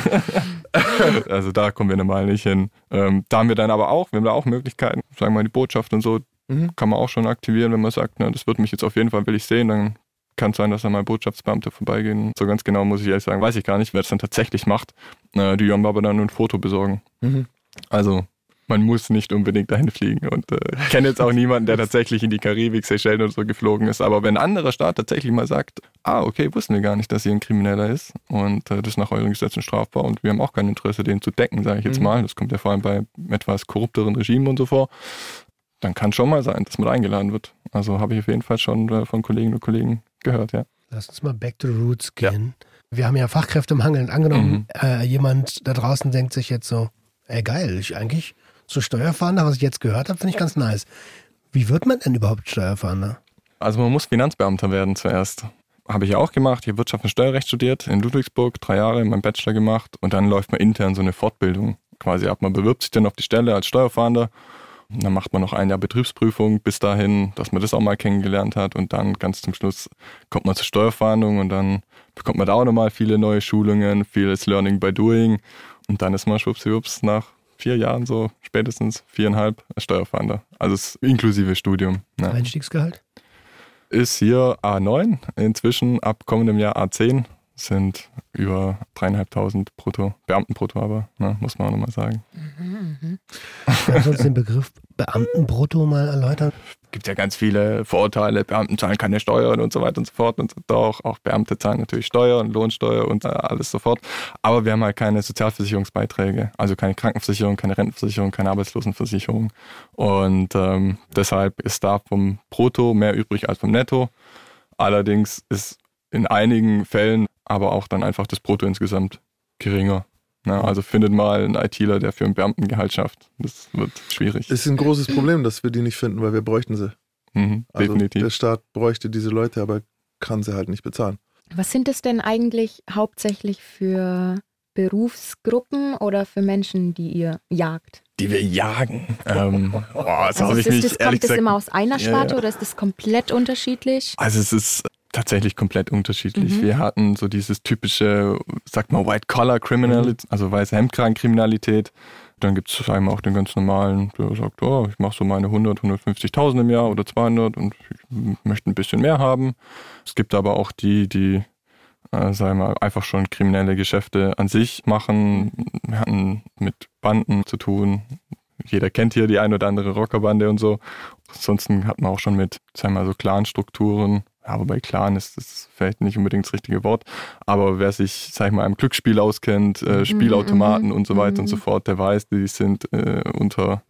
B: also da kommen wir normal nicht hin. Ähm, da haben wir dann aber auch, wir haben da auch Möglichkeiten, sagen wir mal die Botschaft und so, Mhm. Kann man auch schon aktivieren, wenn man sagt, ne, das wird mich jetzt auf jeden Fall, will ich sehen, dann kann es sein, dass da mal Botschaftsbeamte vorbeigehen. So ganz genau muss ich ehrlich sagen, weiß ich gar nicht, wer es dann tatsächlich macht. Äh, die haben aber dann nur ein Foto besorgen. Mhm. Also man muss nicht unbedingt dahin fliegen. Und äh, ich kenne jetzt auch niemanden, der tatsächlich in die Karibik, Seychellen oder so geflogen ist. Aber wenn ein anderer Staat tatsächlich mal sagt, ah, okay, wussten wir gar nicht, dass hier ein Krimineller ist und äh, das ist nach euren Gesetzen strafbar und wir haben auch kein Interesse, den zu decken, sage ich jetzt mhm. mal. Das kommt ja vor allem bei etwas korrupteren Regimen und so vor dann kann schon mal sein, dass man eingeladen wird. Also habe ich auf jeden Fall schon äh, von Kolleginnen und Kollegen gehört, ja.
C: Lass uns mal back to the roots gehen. Ja. Wir haben ja Fachkräfte im Hangeln. Angenommen, mhm. äh, jemand da draußen denkt sich jetzt so, ey geil, ich eigentlich so Steuerfahnder, was ich jetzt gehört habe, finde ich ganz nice. Wie wird man denn überhaupt Steuerfahnder?
B: Also man muss Finanzbeamter werden zuerst. Habe ich ja auch gemacht. Ich habe Wirtschaft und Steuerrecht studiert in Ludwigsburg, drei Jahre meinen Bachelor gemacht und dann läuft man intern so eine Fortbildung quasi ab. Man bewirbt sich dann auf die Stelle als Steuerfahnder dann macht man noch ein Jahr Betriebsprüfung bis dahin, dass man das auch mal kennengelernt hat und dann ganz zum Schluss kommt man zur Steuerfahndung und dann bekommt man da auch nochmal viele neue Schulungen, vieles Learning by Doing und dann ist man schwuppsiwupps nach vier Jahren so spätestens viereinhalb Steuerfahnder. Also inklusive Studium.
C: Ja. Einstiegsgehalt?
B: Ist hier A9, inzwischen ab kommendem Jahr A10 sind über dreieinhalbtausend brutto, Beamtenbrutto aber, ne, muss man auch nochmal sagen. Mhm,
C: mh. Kannst du uns den Begriff Beamtenbrutto mal erläutern?
B: Gibt ja ganz viele Vorurteile, Beamten zahlen keine Steuern und so weiter und so fort. Und doch, auch Beamte zahlen natürlich Steuern, Lohnsteuer und äh, alles sofort. Aber wir haben halt keine Sozialversicherungsbeiträge, also keine Krankenversicherung, keine Rentenversicherung, keine Arbeitslosenversicherung. Und ähm, deshalb ist da vom Brutto mehr übrig als vom Netto. Allerdings ist in einigen Fällen aber auch dann einfach das Brutto insgesamt geringer. Na, also findet mal einen ITler, der für ein Beamtengehalt schafft. Das wird schwierig.
D: Ist ein großes Problem, dass wir die nicht finden, weil wir bräuchten sie.
B: Mhm, also definitiv.
D: Der Staat bräuchte diese Leute, aber kann sie halt nicht bezahlen.
F: Was sind es denn eigentlich hauptsächlich für Berufsgruppen oder für Menschen, die ihr jagt?
B: Die wir jagen. Ähm,
F: oh, das also ist, das, kommt das immer aus einer Sparte ja, ja. oder ist das komplett unterschiedlich?
B: Also es ist tatsächlich komplett unterschiedlich. Mhm. Wir hatten so dieses typische, sag mal, White-Collar-Criminality, mhm. also weiße Hemdkragen-Kriminalität. Dann gibt es einmal auch den ganz normalen, der sagt, oh, ich mache so meine 100, 150.000 im Jahr oder 200 und ich möchte ein bisschen mehr haben. Es gibt aber auch die, die, äh, sagen wir mal, einfach schon kriminelle Geschäfte an sich machen. Wir hatten mit Banden zu tun. Jeder kennt hier die ein oder andere Rockerbande und so. Ansonsten hat man auch schon mit, sagen wir mal, so Clan-Strukturen ja, wobei Clan ist das vielleicht nicht unbedingt das richtige Wort, aber wer sich, sag ich mal, im Glücksspiel auskennt, äh, Spielautomaten
F: mhm.
B: und so weiter und so fort, der weiß, die sind äh, unter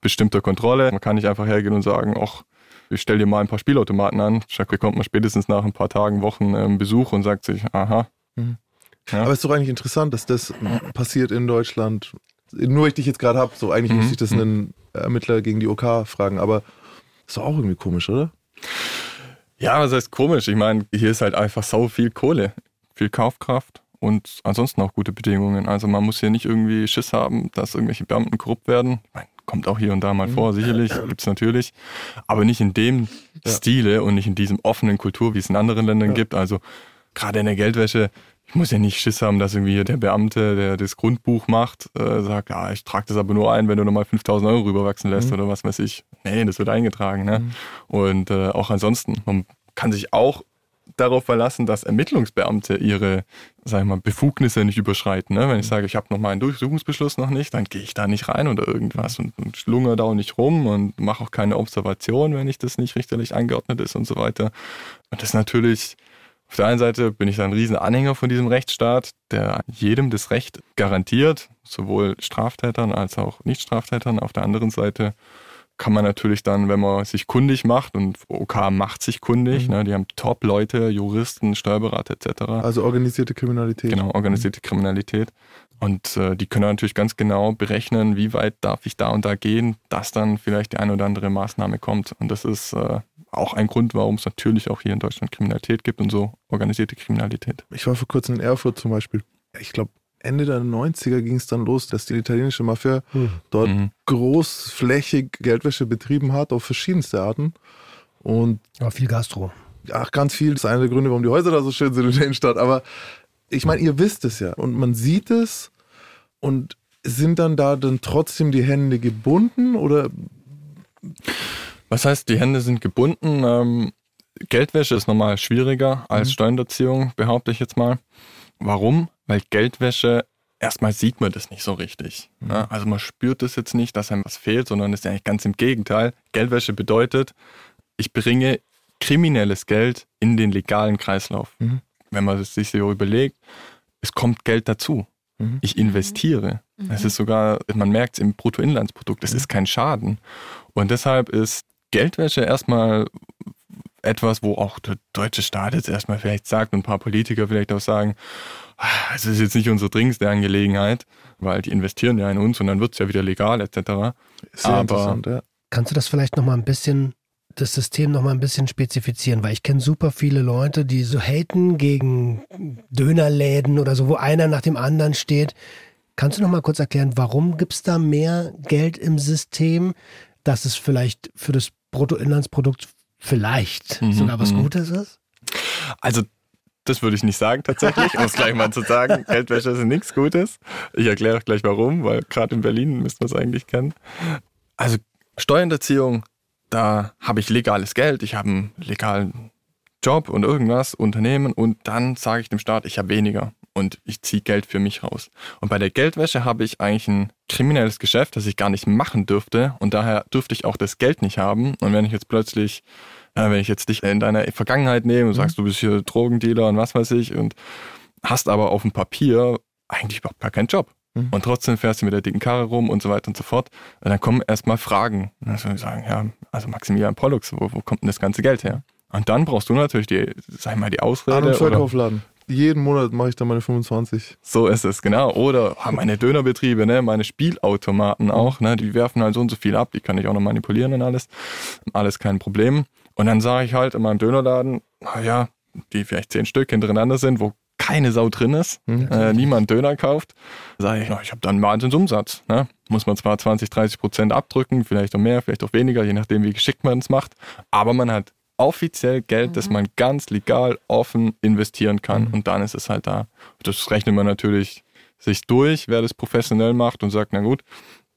B: bestimmter Kontrolle. Man kann nicht einfach hergehen und sagen, ach, ich stell dir mal ein paar Spielautomaten an. Da bekommt man spätestens nach ein paar Tagen, Wochen ähm, Besuch und sagt sich, aha. Ja.
D: Aber es ist doch eigentlich interessant, dass das passiert in Deutschland. Nur weil ich dich jetzt gerade habe, so eigentlich
B: Mhm.
D: müsste ich das einen Ermittler gegen die OK fragen, aber ist doch auch irgendwie komisch, oder?
B: Ja, was heißt komisch? Ich meine, hier ist halt einfach sau viel Kohle, viel Kaufkraft und ansonsten auch gute Bedingungen. Also man muss hier nicht irgendwie Schiss haben, dass irgendwelche Beamten korrupt werden. Ich meine, kommt auch hier und da mal vor, sicherlich, gibt's natürlich. Aber nicht in dem
D: Ja.
B: Stile und nicht in diesem offenen Kultur, wie es in anderen Ländern
D: Ja.
B: gibt. Also gerade in der Geldwäsche, ich muss ja nicht Schiss haben, dass irgendwie der Beamte, der das Grundbuch macht, äh, sagt, ja, ich trage das aber nur ein, wenn du nochmal 5000 Euro rüberwachsen lässt
D: Mhm.
B: oder was weiß ich. Nee, das wird eingetragen. Ne?
D: Mhm.
B: Und äh, auch ansonsten, man kann sich auch darauf verlassen, dass Ermittlungsbeamte ihre, sag ich mal, Befugnisse nicht überschreiten. Ne? Wenn ich sage, ich habe noch meinen Durchsuchungsbeschluss noch nicht, dann gehe ich da nicht rein oder irgendwas und, und schlungere da auch nicht rum und mache auch keine Observation, wenn ich das nicht richterlich angeordnet ist und so weiter. Und das ist natürlich, auf der einen Seite bin ich da ein riesen Anhänger von diesem Rechtsstaat, der jedem das Recht garantiert, sowohl Straftätern als auch Nicht-Straftätern. Auf der anderen Seite kann man natürlich dann, wenn man sich kundig macht, und OK macht sich kundig,
D: Mhm.
B: ne, die haben Top-Leute, Juristen, Steuerberater etc.
D: Also organisierte Kriminalität.
B: Genau, organisierte Kriminalität. Und äh, die können natürlich ganz genau berechnen, wie weit darf ich da und da gehen, dass dann vielleicht die eine oder andere Maßnahme kommt. Und das ist äh, auch ein Grund, warum es natürlich auch hier in Deutschland Kriminalität gibt und so organisierte Kriminalität.
D: Ich war vor kurzem in Erfurt zum Beispiel. Ich glaube, Ende der 90er ging es dann los, dass die italienische Mafia
C: Hm.
D: dort
B: Mhm.
D: großflächig Geldwäsche betrieben hat, auf verschiedenste Arten. Und
C: Aber viel Gastro.
D: ach, ganz viel. Das ist einer der Gründe, warum die Häuser da so schön sind in der Innenstadt. Aber ich meine, ihr wisst es ja. Und man sieht es. Und sind dann da dann trotzdem die Hände gebunden? Oder
B: Was heißt, die Hände sind gebunden? Ähm, Geldwäsche ist normal schwieriger als
D: Mhm.
B: Steuerhinterziehung, behaupte ich jetzt mal. Warum? Weil Geldwäsche, erstmal sieht man das nicht so richtig.
D: Mhm.
B: Ne? Also man spürt es jetzt nicht, dass einem was fehlt, sondern es ist eigentlich ganz im Gegenteil. Geldwäsche bedeutet, ich bringe kriminelles Geld in den legalen Kreislauf.
D: Mhm.
B: Wenn man es sich so überlegt, es kommt Geld dazu.
D: Mhm.
B: Ich investiere. Es ist sogar, man merkt es im Bruttoinlandsprodukt, es ist kein Schaden. Und deshalb ist Geldwäsche erstmal etwas, wo auch der deutsche Staat jetzt erstmal vielleicht sagt und ein paar Politiker vielleicht auch sagen, "Ah, es ist jetzt nicht unsere dringendste Angelegenheit, weil die investieren ja in uns und dann wird es ja wieder legal etc.
D: sehr
B: Aber-
D: interessant, ja.
C: Kannst du das vielleicht noch mal ein bisschen, das System noch mal ein bisschen spezifizieren? Weil ich kenne super viele Leute, die so haten gegen Dönerläden oder so, wo einer nach dem anderen steht. Kannst du noch mal kurz erklären, warum gibt es da mehr Geld im System, dass es vielleicht für das Bruttoinlandsprodukt vielleicht
B: Mhm,
C: sogar was
B: mhm.
C: Gutes ist?
B: Also das würde ich nicht sagen tatsächlich, um es gleich mal zu sagen. Geldwäsche ist nichts Gutes. Ich erkläre auch gleich warum, weil gerade in Berlin müsste man es eigentlich kennen. Also Steuerhinterziehung, da habe ich legales Geld, ich habe einen legalen Job und irgendwas, Unternehmen und dann sage ich dem Staat, ich habe weniger und ich ziehe Geld für mich raus. Und bei der Geldwäsche habe ich eigentlich ein kriminelles Geschäft, das ich gar nicht machen dürfte und daher dürfte ich auch das Geld nicht haben. Und wenn ich jetzt plötzlich, äh, wenn ich jetzt dich in deiner Vergangenheit nehme und sagst, du bist hier Drogendealer und was weiß ich und hast aber auf dem Papier eigentlich überhaupt gar keinen Job.
D: Mhm.
B: Und trotzdem fährst du mit der dicken Karre rum und so weiter und so fort. Und dann kommen erstmal Fragen. Und dann soll ich sagen, ja, also Maximilian Pollux, wo, wo kommt denn das ganze Geld her? Und dann brauchst du natürlich die, sag ich mal, die
D: An-
B: Ausrede.
D: und
B: Oder,
D: Verkaufladen. Jeden Monat mache ich da meine 25.
B: so ist es, genau. Oder ah, meine Dönerbetriebe, ne, meine Spielautomaten auch, ne, die werfen halt so und so viel ab, die kann ich auch noch manipulieren und alles. Alles kein Problem. Und dann sage ich halt in meinem Dönerladen, naja, die vielleicht zehn Stück hintereinander sind, wo keine Sau drin ist,
D: Mhm.
B: äh, niemand Döner kauft, sage ich, na, ich habe dann einen Wahnsinnsumsatz. Ne? Muss man zwar 20, 30 Prozent abdrücken, vielleicht auch mehr, vielleicht auch weniger, je nachdem, wie geschickt man es macht, aber man hat offiziell Geld, das man ganz legal offen investieren kann
D: Mhm.
B: und dann ist es halt da. Das rechnet man natürlich sich durch, wer das professionell macht und sagt, na gut,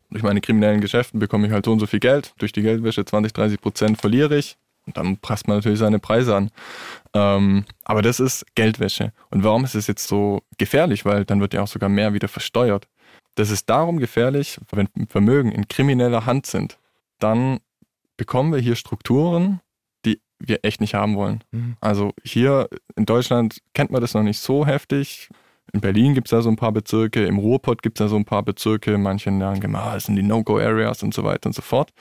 B: durch meine kriminellen Geschäften bekomme ich halt so und so viel Geld, durch die Geldwäsche 20, 30 Prozent verliere ich und dann passt man natürlich seine Preise an. Ähm, aber das ist Geldwäsche. Und warum ist es jetzt so gefährlich? Weil dann wird ja auch sogar mehr wieder versteuert. Das ist darum gefährlich, wenn Vermögen in krimineller Hand sind, dann bekommen wir hier Strukturen, wir echt nicht haben wollen.
D: Mhm.
B: Also hier in Deutschland kennt man das noch nicht so heftig. In Berlin gibt es da so ein paar Bezirke, im Ruhrpott gibt es da so ein paar Bezirke, manche sagen, ah, das sind die No-Go-Areas und so weiter und so fort.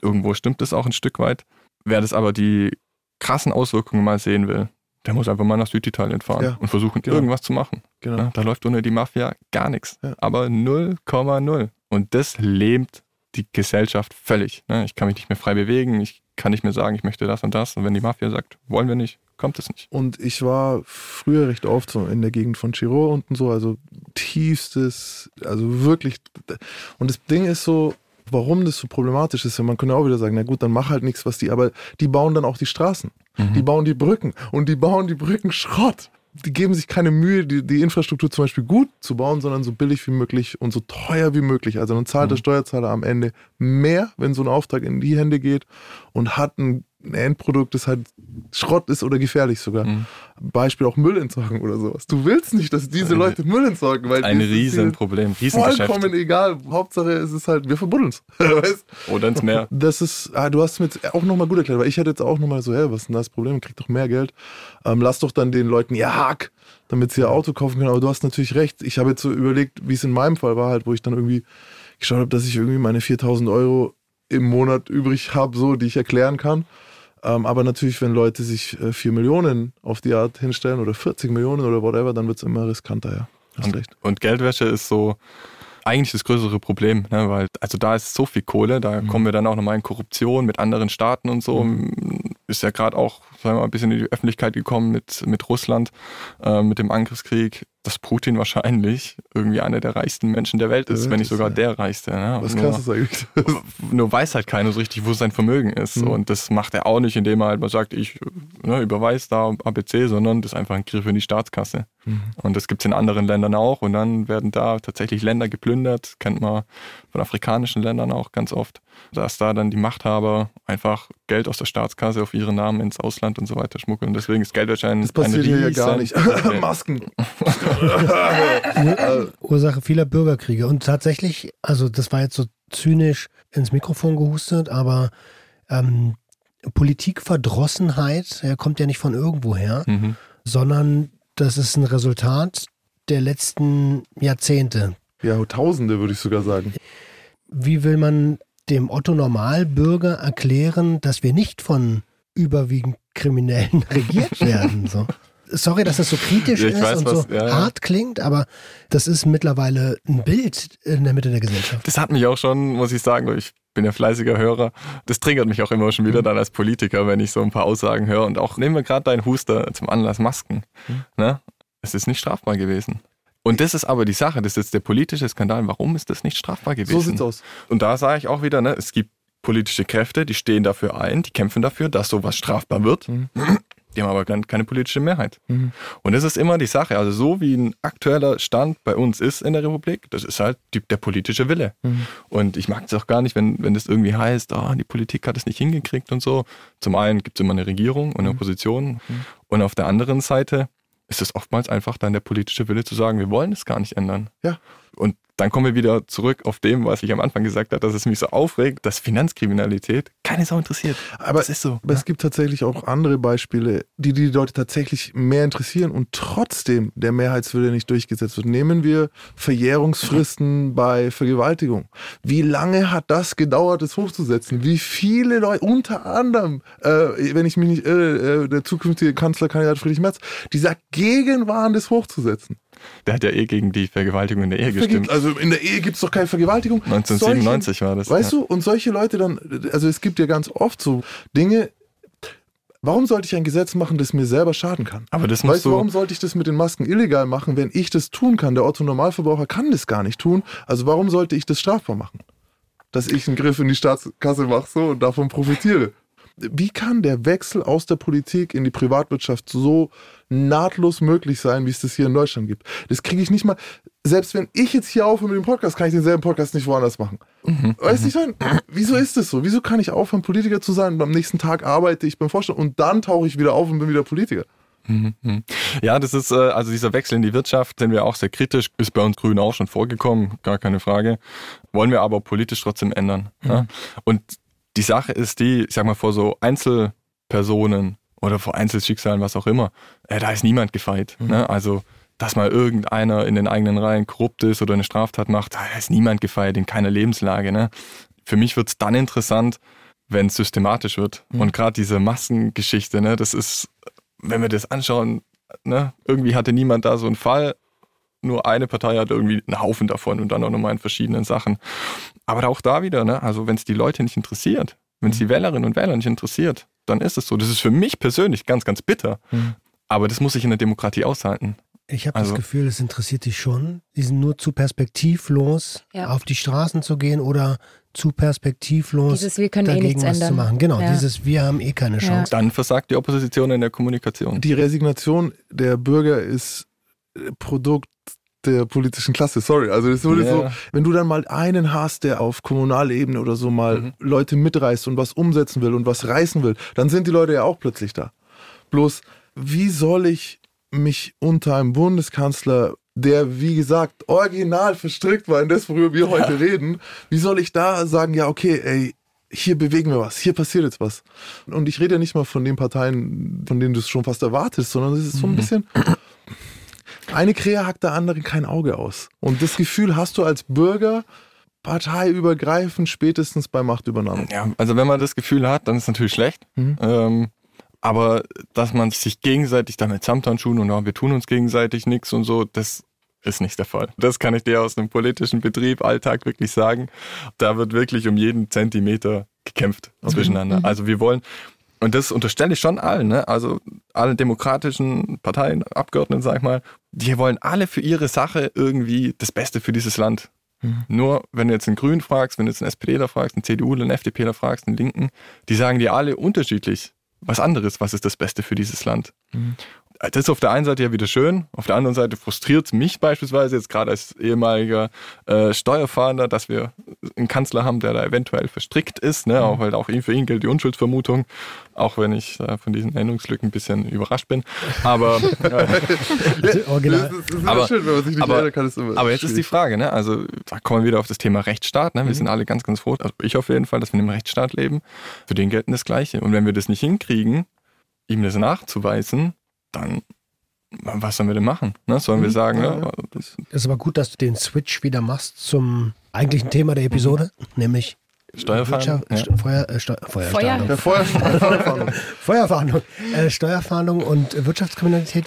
B: Irgendwo stimmt das auch ein Stück weit. Wer das aber die krassen Auswirkungen mal sehen will, der muss einfach mal nach Süditalien fahren
D: Ja,
B: und versuchen,
D: genau.
B: irgendwas zu machen.
D: Genau.
B: Ja, da läuft ohne die Mafia gar nichts.
D: Ja.
B: Aber 0,0. Und das lähmt die Gesellschaft völlig. ne? Ich kann mich nicht mehr frei bewegen, ich kann nicht mehr sagen, ich möchte das und das. Und wenn die Mafia sagt, wollen wir nicht, kommt es nicht.
D: Und ich war früher recht oft so in der Gegend von Chiro unten so, also tiefstes, also wirklich. Und das Ding ist so, warum das so problematisch ist, man könnte auch wieder sagen, na gut, dann mach halt nichts, was die, aber die bauen dann auch die Straßen. Die bauen die Brücken und die bauen die Brücken Schrott. Die geben sich keine Mühe, die, die Infrastruktur zum Beispiel gut zu bauen, sondern so billig wie möglich und so teuer wie möglich. Also dann zahlt der Steuerzahler am Ende mehr, wenn so ein Auftrag in die Hände geht und hat ein ein Endprodukt, das halt Schrott ist oder gefährlich sogar.
B: Mhm.
D: Beispiel auch Müllentsorgung oder sowas. Du willst nicht, dass diese Leute Müll entsorgen, weil
B: Ein Riesenproblem.
D: Vollkommen egal. Hauptsache es ist halt, wir verbuddeln es.
B: Oder ins Meer.
D: Das ist, ah, du hast es mir jetzt auch nochmal gut erklärt, weil ich hätte jetzt auch nochmal so, hä, was ist denn das Problem? Krieg doch mehr Geld. Ähm, lass doch dann den Leuten ihr Hack, damit sie ihr Auto kaufen können. Aber du hast natürlich recht. Ich habe jetzt so überlegt, wie es in meinem Fall war, halt, wo ich dann irgendwie geschaut habe, dass ich irgendwie meine 4000 Euro im Monat übrig habe, so, die ich erklären kann. Ähm, aber natürlich, wenn Leute sich äh, 4 Millionen auf die Art hinstellen oder 40 Millionen oder whatever, dann wird es immer riskanter, ja. Hast
B: Und,
D: recht.
B: und Geldwäsche ist so eigentlich das größere Problem, ne? weil also da ist so viel Kohle, da kommen wir dann auch nochmal in Korruption mit anderen Staaten und so. Ist ja gerade auch sagen wir mal, ein bisschen in die Öffentlichkeit gekommen mit, mit Russland, äh, mit dem Angriffskrieg, dass Putin wahrscheinlich irgendwie einer der reichsten Menschen der Welt ist,
D: Der
B: wenn nicht sogar
D: ist, ja.
B: der reichste. Ne?
D: Was
B: Und
D: krass ist eigentlich.
B: nur weiß halt keiner so richtig, wo sein Vermögen ist.
D: Mhm.
B: Und das macht er auch nicht, indem er halt mal sagt, ich ne, überweise da ABC, sondern das ist einfach ein Griff in die Staatskasse.
D: Mhm.
B: Und das gibt es in anderen Ländern auch. Und dann werden da tatsächlich Länder geplündert, kennt man von afrikanischen Ländern auch ganz oft, dass da dann die Machthaber einfach Geld aus der Staatskasse auf ihre Namen ins Ausland und so weiter schmuggeln. Deswegen ist Geldwäsche ein
D: Das passiert hier ja gar nicht. Masken.
C: Ur Ursache vieler Bürgerkriege. Und tatsächlich, also das war jetzt so zynisch ins Mikrofon gehustet, aber ähm, Politikverdrossenheit ja, kommt ja nicht von irgendwoher,
B: Mhm.
C: sondern das ist ein Resultat der letzten Jahrzehnte.
D: Ja, Tausende würde ich sogar sagen.
C: Wie will man dem Otto Normalbürger erklären, dass wir nicht von überwiegend Kriminellen regiert werden? So. Sorry, dass das so kritisch
B: Ja,
C: ist
B: weiß,
C: und
B: was-
C: so
B: ja, ja.
C: hart klingt, aber das ist mittlerweile ein Bild in der Mitte der Gesellschaft.
B: Das hat mich auch schon, muss ich sagen, ich bin ja fleißiger Hörer, das triggert mich auch immer schon wieder dann als Politiker, wenn ich so ein paar Aussagen höre. Und auch nehmen wir gerade deinen Huster zum Anlass Masken. Ne? Es ist nicht strafbar gewesen. Und das ist aber die Sache, das ist der politische Skandal. Warum ist das nicht strafbar gewesen?
D: So sieht's aus.
B: Und da sage ich auch wieder, ne, es gibt politische Kräfte, die stehen dafür ein, die kämpfen dafür, dass sowas strafbar wird. Die haben aber keine politische Mehrheit. Und das ist immer die Sache. Also so wie ein aktueller Stand bei uns ist in der Republik, das ist halt die, der politische Wille. Und ich mag es auch gar nicht, wenn, wenn das irgendwie heißt, ah, die Politik hat es nicht hingekriegt und so. Zum einen gibt es immer eine Regierung und eine Opposition. Und auf der anderen Seite ist es oftmals einfach dann der politische Wille zu sagen, wir wollen es gar nicht ändern.
D: Ja.
B: Und dann kommen wir wieder zurück auf dem, was ich am Anfang gesagt habe, dass es mich so aufregt, dass Finanzkriminalität keine Sau interessiert.
D: Aber,
B: das ist so.
D: aber es gibt tatsächlich auch andere Beispiele, die die Leute tatsächlich mehr interessieren und trotzdem der Mehrheitswille nicht durchgesetzt wird. Nehmen wir Verjährungsfristen bei Vergewaltigung. Wie lange hat das gedauert, das hochzusetzen? Wie viele Leute, unter anderem, äh, wenn ich mich nicht irre, äh, der zukünftige Kanzlerkandidat Friedrich Merz, die dagegen waren, das hochzusetzen.
B: Der hat ja eh gegen die Vergewaltigung in der Ehe gestimmt.
D: Also in der Ehe gibt es doch keine Vergewaltigung.
B: 1997 war das.
D: Weißt
B: ja.
D: du, und solche Leute dann, also es gibt ja ganz oft so Dinge, warum sollte ich ein Gesetz machen, das mir selber schaden kann?
B: Aber das
D: Weißt du,
B: du.
D: warum sollte ich das mit den Masken illegal machen, wenn ich das tun kann? Der Otto Normalverbraucher kann das gar nicht tun. Also warum sollte ich das strafbar machen? Dass ich einen Griff in die Staatskasse mache so und davon profitiere. Wie kann der Wechsel aus der Politik in die Privatwirtschaft so nahtlos möglich sein, wie es das hier in Deutschland gibt? Das kriege ich nicht mal. Selbst wenn ich jetzt hier aufhöre mit dem Podcast, kann ich denselben Podcast nicht woanders machen. Weißt du, meine, wieso ist das so? Wieso kann ich aufhören, Politiker zu sein und am nächsten Tag arbeite ich beim Vorstand und dann tauche ich wieder auf und bin wieder Politiker?
B: Ja, das ist, äh, also dieser Wechsel in die Wirtschaft, sind wir auch sehr kritisch, ist bei uns Grünen auch schon vorgekommen, gar keine Frage. Wollen wir aber politisch trotzdem ändern. Ja? Und die Sache ist die, ich sag mal, vor so Einzelpersonen oder vor Einzelschicksalen, was auch immer, äh, da ist niemand gefeit.
D: Mhm.
B: Ne? Also, dass mal irgendeiner in den eigenen Reihen korrupt ist oder eine Straftat macht, da ist niemand gefeit in keiner Lebenslage. Ne? Für mich wird es dann interessant, wenn es systematisch wird.
D: Mhm.
B: Und gerade diese Massengeschichte, ne, das ist, wenn wir das anschauen, ne, irgendwie hatte niemand da so einen Fall. Nur eine Partei hat irgendwie einen Haufen davon und dann auch nochmal in verschiedenen Sachen. Aber auch da wieder, ne, also wenn es die Leute nicht interessiert, wenn es die Wählerinnen und Wähler nicht interessiert, dann ist es so. Das ist für mich persönlich ganz, ganz bitter.
D: Mhm.
B: Aber das muss ich in der Demokratie aushalten.
C: Ich habe
B: Also-
C: das Gefühl, es interessiert dich schon. Die sind nur zu perspektivlos,
F: Ja.
C: auf die Straßen zu gehen oder zu perspektivlos
F: Dieses Wir können eh
C: dagegen
F: nichts
C: was zu
F: ändern.
C: machen. Genau,
F: Ja.
C: dieses Wir haben eh keine
F: Ja.
C: Chance.
B: Dann versagt die Opposition in der Kommunikation.
D: Die Resignation der Bürger ist Produkt der politischen Klasse, sorry. Also es wurde
B: Ja.
D: so, wenn du dann mal einen hast, der auf Kommunalebene oder so mal
B: Mhm.
D: Leute mitreißt und was umsetzen will und was reißen will, dann sind die Leute ja auch plötzlich da. Bloß, wie soll ich mich unter einem Bundeskanzler, der wie gesagt original verstrickt war in das, worüber wir heute reden, wie soll ich da sagen, ja okay, ey, hier bewegen wir was, hier passiert jetzt was. Und ich rede ja nicht mal von den Parteien, von denen du es schon fast erwartest, sondern es ist so ein bisschen, eine Krähe hackt der anderen kein Auge aus. Und das Gefühl hast du als Bürger parteiübergreifend spätestens bei Machtübernahme.
B: Ja, also wenn man das Gefühl hat, dann ist es natürlich schlecht.
D: Mhm.
B: Ähm, aber dass man sich gegenseitig damit Samthandschuhen und ja, wir tun uns gegenseitig nichts und so, das ist nicht der Fall. Das kann ich dir aus einem politischen Betrieb, Alltag wirklich sagen. Da wird wirklich um jeden Zentimeter gekämpft zwischeneinander. Also wir wollen, und das unterstelle ich schon allen, ne? also allen demokratischen Parteien, Abgeordneten, sag ich mal, die wollen alle für ihre Sache irgendwie das Beste für dieses Land. Nur, wenn du jetzt einen Grünen fragst, wenn du jetzt einen SPDler fragst, einen CDUler, einen FDPler fragst, einen Linken, die sagen dir alle unterschiedlich was anderes, was ist das Beste für dieses Land. Das ist auf der einen Seite ja wieder schön, auf der anderen Seite frustriert es mich beispielsweise jetzt gerade als ehemaliger äh, Steuerfahnder, dass wir einen Kanzler haben, der da eventuell verstrickt ist, ne? auch weil auch für ihn gilt die Unschuldsvermutung, auch wenn ich äh, von diesen Erinnerungslücken ein bisschen überrascht bin. Aber äh,
C: Original.
B: Aber-
D: immer schön, wenn man sich nicht
B: aber-
D: erinnern kann. Ist immer
B: Aber jetzt ist die. Frage, ne? also da kommen wir wieder auf das Thema Rechtsstaat. Ne? Wir sind alle ganz, ganz froh, also ich auf jeden Fall, dass wir in einem Rechtsstaat leben. Für den gelten das Gleiche. Und wenn wir das nicht hinkriegen, ihm das nachzuweisen, dann was sollen wir denn machen? Ne? Sollen wir sagen,
D: Ja,
B: ne?
D: ja.
B: das,
C: Es ist aber gut, dass du den Switch wieder machst zum eigentlichen Thema der Episode, nämlich
B: Steuerfahndung, ja.
C: Feuer, äh, Steu
F: Feuer.
D: Feuer, Feuerfahndung.
C: Feuerfahndung. Äh, Steuerfahndung und Wirtschaftskriminalität.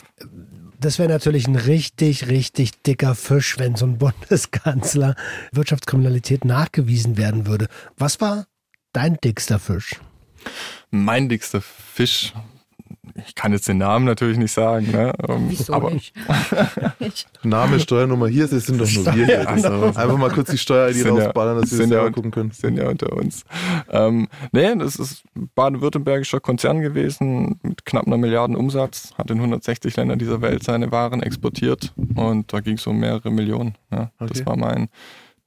C: Das wäre natürlich ein richtig, richtig dicker Fisch, wenn so ein Bundeskanzler Wirtschaftskriminalität nachgewiesen werden würde. Was war dein dickster Fisch?
B: Mein dickster Fisch, ich kann jetzt den Namen natürlich nicht sagen, ne? ähm,
F: Wieso
B: aber
F: nicht? Ich-
D: Name, Steuernummer hier, das sind doch nur wir hier.
B: Also,
D: Einfach mal kurz die Steuer-ID
B: ja-
D: rausballern, dass wir das
B: ja
D: selber
B: und-
D: gucken können.
B: sind ja unter uns. Ähm, nee, das ist ein baden-württembergischer Konzern gewesen mit knapp einer Milliarden Umsatz, hat in 160 Ländern dieser Welt seine Waren exportiert und da ging es um mehrere Millionen. Ja.
D: Okay.
B: Das war mein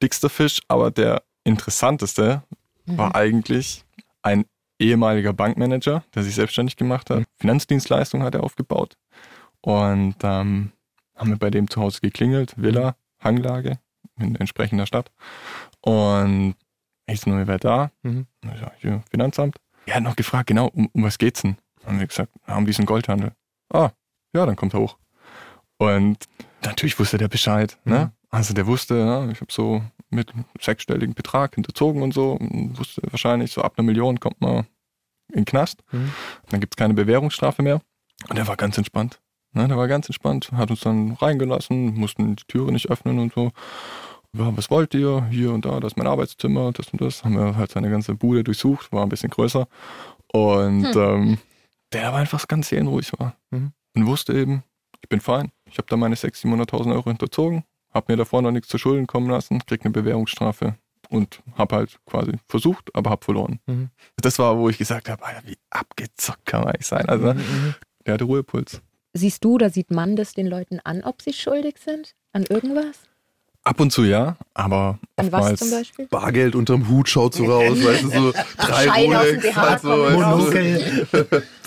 B: dickster Fisch, aber der interessanteste war eigentlich ein ehemaliger Bankmanager, der sich selbstständig gemacht hat. Finanzdienstleistungen hat er aufgebaut und ähm, haben wir bei dem zu Hause geklingelt, Villa, Hanglage in entsprechender Stadt und ich so, wer da?
D: Mhm.
B: Ich sag, hier, Finanzamt. Er hat noch gefragt, genau, um, um was geht's denn? Haben wir gesagt, wir haben diesen Goldhandel. Ah, ja, dann kommt er hoch. Und natürlich wusste der Bescheid. Ne? Also der wusste, ja, ich habe so mit sechsstelligen Betrag hinterzogen und so. Und wusste wahrscheinlich, so ab einer Million kommt man in den Knast.
D: Mhm.
B: Dann gibt's keine Bewährungsstrafe mehr. Und er war ganz entspannt. Ne, der war ganz entspannt, hat uns dann reingelassen, mussten die Türe nicht öffnen und so. Ja, was wollt ihr? Hier und da, das ist mein Arbeitszimmer, das und das. Haben wir halt seine ganze Bude durchsucht, war ein bisschen größer. Und ähm, der war einfach ganz seelenruhig war.
D: Mhm.
B: Und wusste eben, ich bin fein. Ich habe da meine 600.000, 700.000 Euro hinterzogen, habe mir davor noch nichts zu Schulden kommen lassen, krieg eine Bewährungsstrafe und habe halt quasi versucht, aber habe verloren.
D: Mhm.
B: Das war, wo ich gesagt habe, Alter, wie abgezockt kann man eigentlich sein. Also, ne,
D: Mhm.
B: der hatte Ruhepuls.
F: Siehst du oder sieht man das den Leuten an, ob sie schuldig sind? An irgendwas?
B: Ab und zu ja, aber
F: An was zum Beispiel?
D: Bargeld unterm Hut schaut so raus, weißt du, so drei
F: Schein aus dem
D: Rolex,
F: BH
D: halt so,
F: kommen
D: weißt du,
C: Monokel.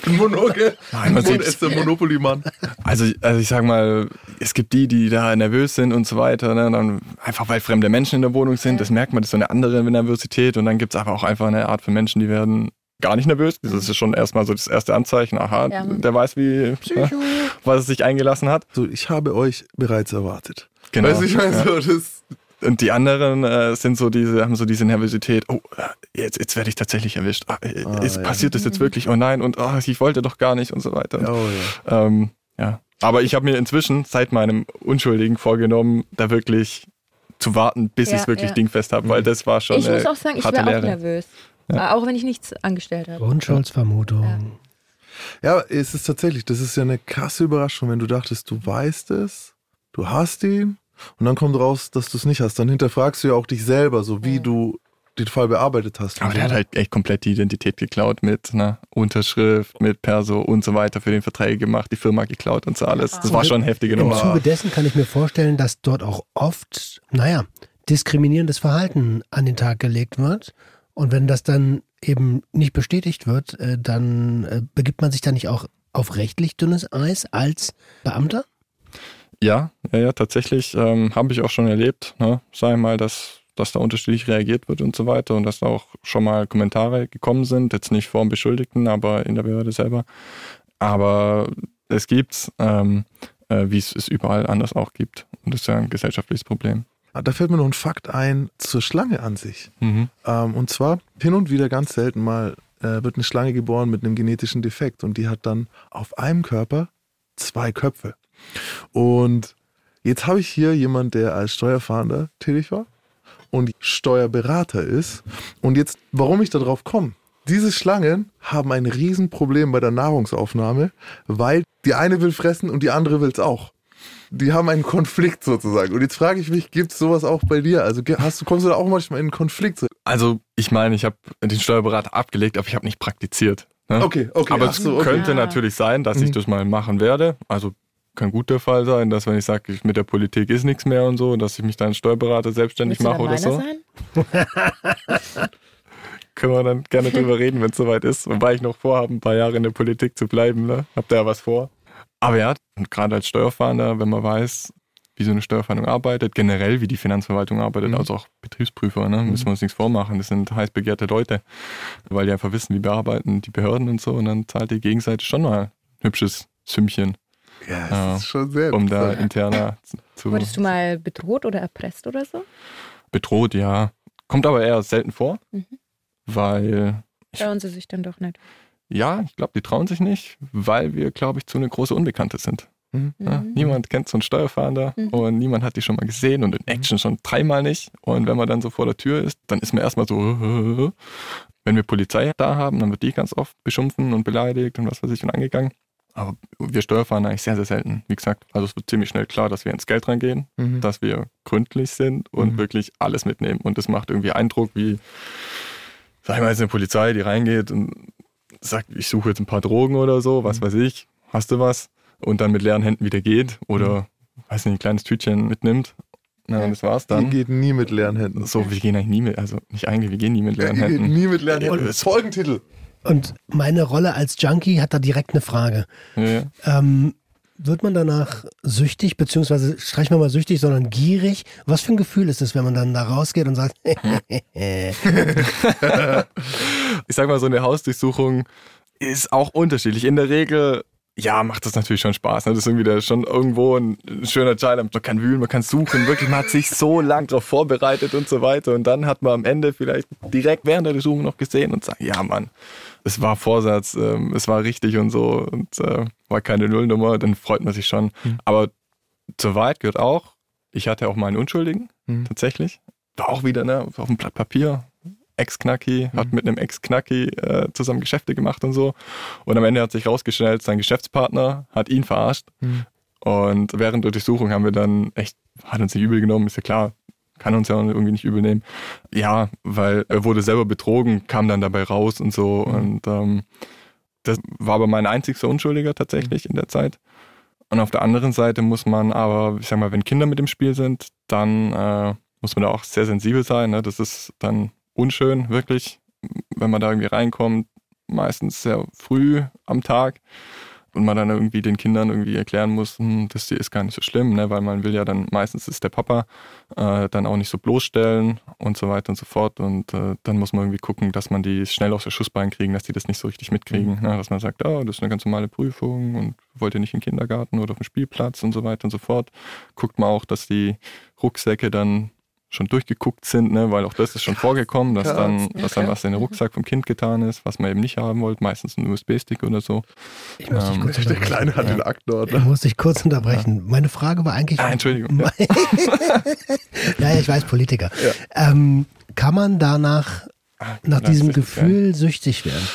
D: so. Monokel.
B: Nein, man
D: Mon
B: sieht-
D: ist der Monopoly-Mann.
B: Also, also ich sag mal, es gibt die, die da nervös sind und so weiter, ne? dann einfach weil fremde Menschen in der Wohnung sind, das merkt man, das ist so eine andere Nervosität und dann gibt es aber auch einfach eine Art von Menschen, die werden gar nicht nervös. Das ist schon erstmal so das erste Anzeichen. Aha,
F: Ja.
B: der weiß, wie, was es sich eingelassen hat.
D: So, ich habe euch bereits erwartet.
B: Genau.
D: Weißt du, ich meine,
B: Ja.
D: so, das,
B: Und die anderen äh, sind so diese, haben so diese Nervosität, oh, äh, jetzt, jetzt werde ich tatsächlich erwischt. Ah, äh,
D: Ah,
B: ist,
D: ja.
B: Passiert das jetzt wirklich? Oh nein, und oh, ich wollte doch gar nicht und so weiter.
D: oh ja.
B: Ähm, ja. Aber ich habe mir inzwischen seit meinem Unschuldigen vorgenommen, da wirklich zu warten, bis
F: Ja,
B: ich es wirklich
F: ja.
B: dingfest habe, weil das war schon
F: Ich
B: eine
F: muss auch sagen, ich wäre auch
B: Lehre.
F: nervös.
B: Ja.
F: Auch wenn ich nichts angestellt habe.
C: Unschuldsvermutung.
F: Ja.
D: Ja, es ist tatsächlich, das ist ja eine krasse Überraschung, wenn du dachtest, du weißt es, du hast ihn und dann kommt raus, dass du es nicht hast. Dann hinterfragst du ja auch dich selber, so wie
F: Ja.
D: du den Fall bearbeitet hast.
B: Aber der hat halt echt komplett die Identität geklaut mit einer Unterschrift, mit Perso und so weiter für den Verträge gemacht, die Firma geklaut und so alles. Das war schon eine heftige
C: Im
B: Nummer.
C: Zuge dessen kann ich mir vorstellen, dass dort auch oft, naja, diskriminierendes Verhalten an den Tag gelegt wird. Und wenn das dann eben nicht bestätigt wird, äh, dann äh, begibt man sich da nicht auch auf rechtlich dünnes Eis als Beamter?
B: Ja, ja, ja, tatsächlich ähm, habe ich auch schon erlebt, ne? sei mal, dass, dass da unterschiedlich reagiert wird und so weiter und dass da auch schon mal Kommentare gekommen sind, jetzt nicht vor dem Beschuldigten, aber in der Behörde selber. Aber es gibt's, ähm, äh, wie es es überall anders auch gibt. Und das ist ja ein gesellschaftliches Problem.
D: Ah, Da fällt mir noch ein Fakt ein zur Schlange an sich.
B: Mhm.
D: Ähm, und zwar hin und wieder ganz selten mal äh, wird eine Schlange geboren mit einem genetischen Defekt und die hat dann auf einem Körper zwei Köpfe. Und jetzt habe ich hier jemand, der als Steuerfahnder tätig war und Steuerberater ist. Und jetzt, warum ich darauf komme? Diese Schlangen haben ein Riesenproblem bei der Nahrungsaufnahme, weil die eine will fressen und die andere will es auch. Die haben einen Konflikt sozusagen. Und jetzt frage ich mich, gibt es sowas auch bei dir? Also hast du, kommst du da auch manchmal in einen Konflikt? So,
B: Also ich meine, ich habe den Steuerberater abgelegt, aber ich habe nicht praktiziert. Ne?
D: Okay, okay.
B: Aber es
D: so, okay.
B: könnte
F: Ja.
B: natürlich sein, dass ich
D: Mhm.
B: das mal machen werde. Also kann gut der Fall sein, dass wenn ich sage, mit der Politik ist nichts mehr und so, dass ich mich dann als Steuerberater selbstständig
F: Willst
B: mache oder so.
F: sein?
B: Können wir dann gerne drüber reden, wenn es soweit ist. Wobei ich noch vorhabe, ein paar Jahre in der Politik zu bleiben. Ne? Habt ihr ja was vor? Aber ja, und gerade als Steuerfahnder, wenn man weiß, wie so eine Steuerfahndung arbeitet, generell wie die Finanzverwaltung arbeitet,
D: Mhm.
B: also auch Betriebsprüfer, ne? müssen wir uns nichts vormachen. Das sind heiß begehrte Leute, weil die einfach wissen, wie bearbeiten die Behörden und so. Und dann zahlt die Gegenseite schon mal ein hübsches Sümmchen,
D: Ja, das
B: Ja.
D: ist schon sehr
B: um da interner zu-
F: Wurdest du mal bedroht oder erpresst oder so?
B: bedroht, ja. Kommt aber eher selten vor,
F: Mhm.
B: weil
F: Trauen sie sich dann doch nicht.
B: ja, ich glaube, die trauen sich nicht, weil wir, glaube ich, zu eine große Unbekannte sind.
D: Mhm.
B: Ja,
F: Mhm.
B: niemand kennt so einen Steuerfahnder
F: Mhm.
B: und niemand hat die schon mal gesehen und in Action schon dreimal nicht. Und wenn man dann so vor der Tür ist, dann ist man erstmal so, wenn wir Polizei da haben, dann wird die ganz oft beschimpfen und beleidigt und was weiß ich und angegangen. Aber wir Steuerfahnder eigentlich sehr, sehr selten. Wie gesagt, also es wird ziemlich schnell klar, dass wir ins Geld reingehen,
D: Mhm.
B: dass wir gründlich sind und
D: Mhm.
B: wirklich alles mitnehmen. Und das macht irgendwie Eindruck, wie, sag ich mal, jetzt eine Polizei, die reingeht und sagt, ich suche jetzt ein paar Drogen oder so, was
D: Mhm.
B: weiß ich, hast du was? Und dann mit leeren Händen wieder geht oder, weiß nicht, ein kleines Tütchen mitnimmt. Na, und das war's dann.
D: geht nie mit leeren Händen.
B: So, wir gehen eigentlich nie mit, also nicht eigentlich, wir gehen nie mit leeren
D: Ihr geht
B: Händen.
D: nie mit leeren Händen. Folgentitel.
C: Und meine Rolle als Junkie hat da direkt eine Frage.
B: Ja.
C: Ähm, wird man danach süchtig, beziehungsweise streichen wir mal süchtig, sondern gierig? Was für ein Gefühl ist es, wenn man dann da rausgeht und sagt,
B: ich sag mal, so eine Hausdurchsuchung ist auch unterschiedlich. In der Regel, ja, macht das natürlich schon Spaß. Ne? Das ist irgendwie da schon irgendwo ein schöner Child. Man kann wühlen, man kann suchen. Wirklich, man hat sich so lang darauf vorbereitet und so weiter. Und dann hat man am Ende vielleicht direkt während der Durchsuchung noch gesehen und sagt, ja, Mann, es war Vorsatz, ähm, es war richtig und so und äh, war keine Nullnummer. Dann freut man sich schon. Aber zur Wahrheit gehört auch, ich hatte auch mal einen Unschuldigen,
D: Mhm.
B: tatsächlich. War auch wieder ne, auf dem Blatt Papier. Ex-Knacki, hat mit einem Ex-Knacki äh, zusammen Geschäfte gemacht und so. Und am Ende hat sich rausgestellt, sein Geschäftspartner hat ihn verarscht.
D: Mhm.
B: Und während der Durchsuchung haben wir dann echt, hat uns nicht übel genommen, ist ja klar, kann uns ja irgendwie nicht übel nehmen. Ja, weil er wurde selber betrogen, kam dann dabei raus und so.
D: Mhm.
B: Und ähm, das war aber mein einzigster Unschuldiger tatsächlich in der Zeit. Und auf der anderen Seite muss man aber, ich sag mal, wenn Kinder mit im Spiel sind, dann äh, muss man da auch sehr sensibel sein. Ne? Das ist dann unschön, wirklich, wenn man da irgendwie reinkommt, meistens sehr früh am Tag. Und man dann irgendwie den Kindern irgendwie erklären muss, hm, das ist gar nicht so schlimm, ne? weil man will ja dann meistens ist der Papa äh, dann auch nicht so bloßstellen und so weiter und so fort und äh, dann muss man irgendwie gucken, dass man die schnell aus der Schussbein kriegen, dass die das nicht so richtig mitkriegen, mhm. ne? dass man sagt, oh, das ist eine ganz normale Prüfung und wollt ihr nicht den Kindergarten oder auf dem Spielplatz und so weiter und so fort. Guckt man auch, dass die Rucksäcke dann schon durchgeguckt sind, ne? weil auch das ist schon vorgekommen, dass dann, dass dann was in den Rucksack vom Kind getan ist, was man eben nicht haben wollte, meistens ein USB-Stick oder so.
C: Ich muss dich
D: Ähm,
C: kurz
D: der Kleine hat
C: unterbrechen.
D: den Aktenordner.
C: Ich muss dich kurz unterbrechen. Meine Frage war eigentlich.
B: Ah, Entschuldigung. Ja.
C: ja, ja, ich weiß, Politiker. Ähm, kann man danach, nach
B: das
C: diesem Gefühl süchtig werden?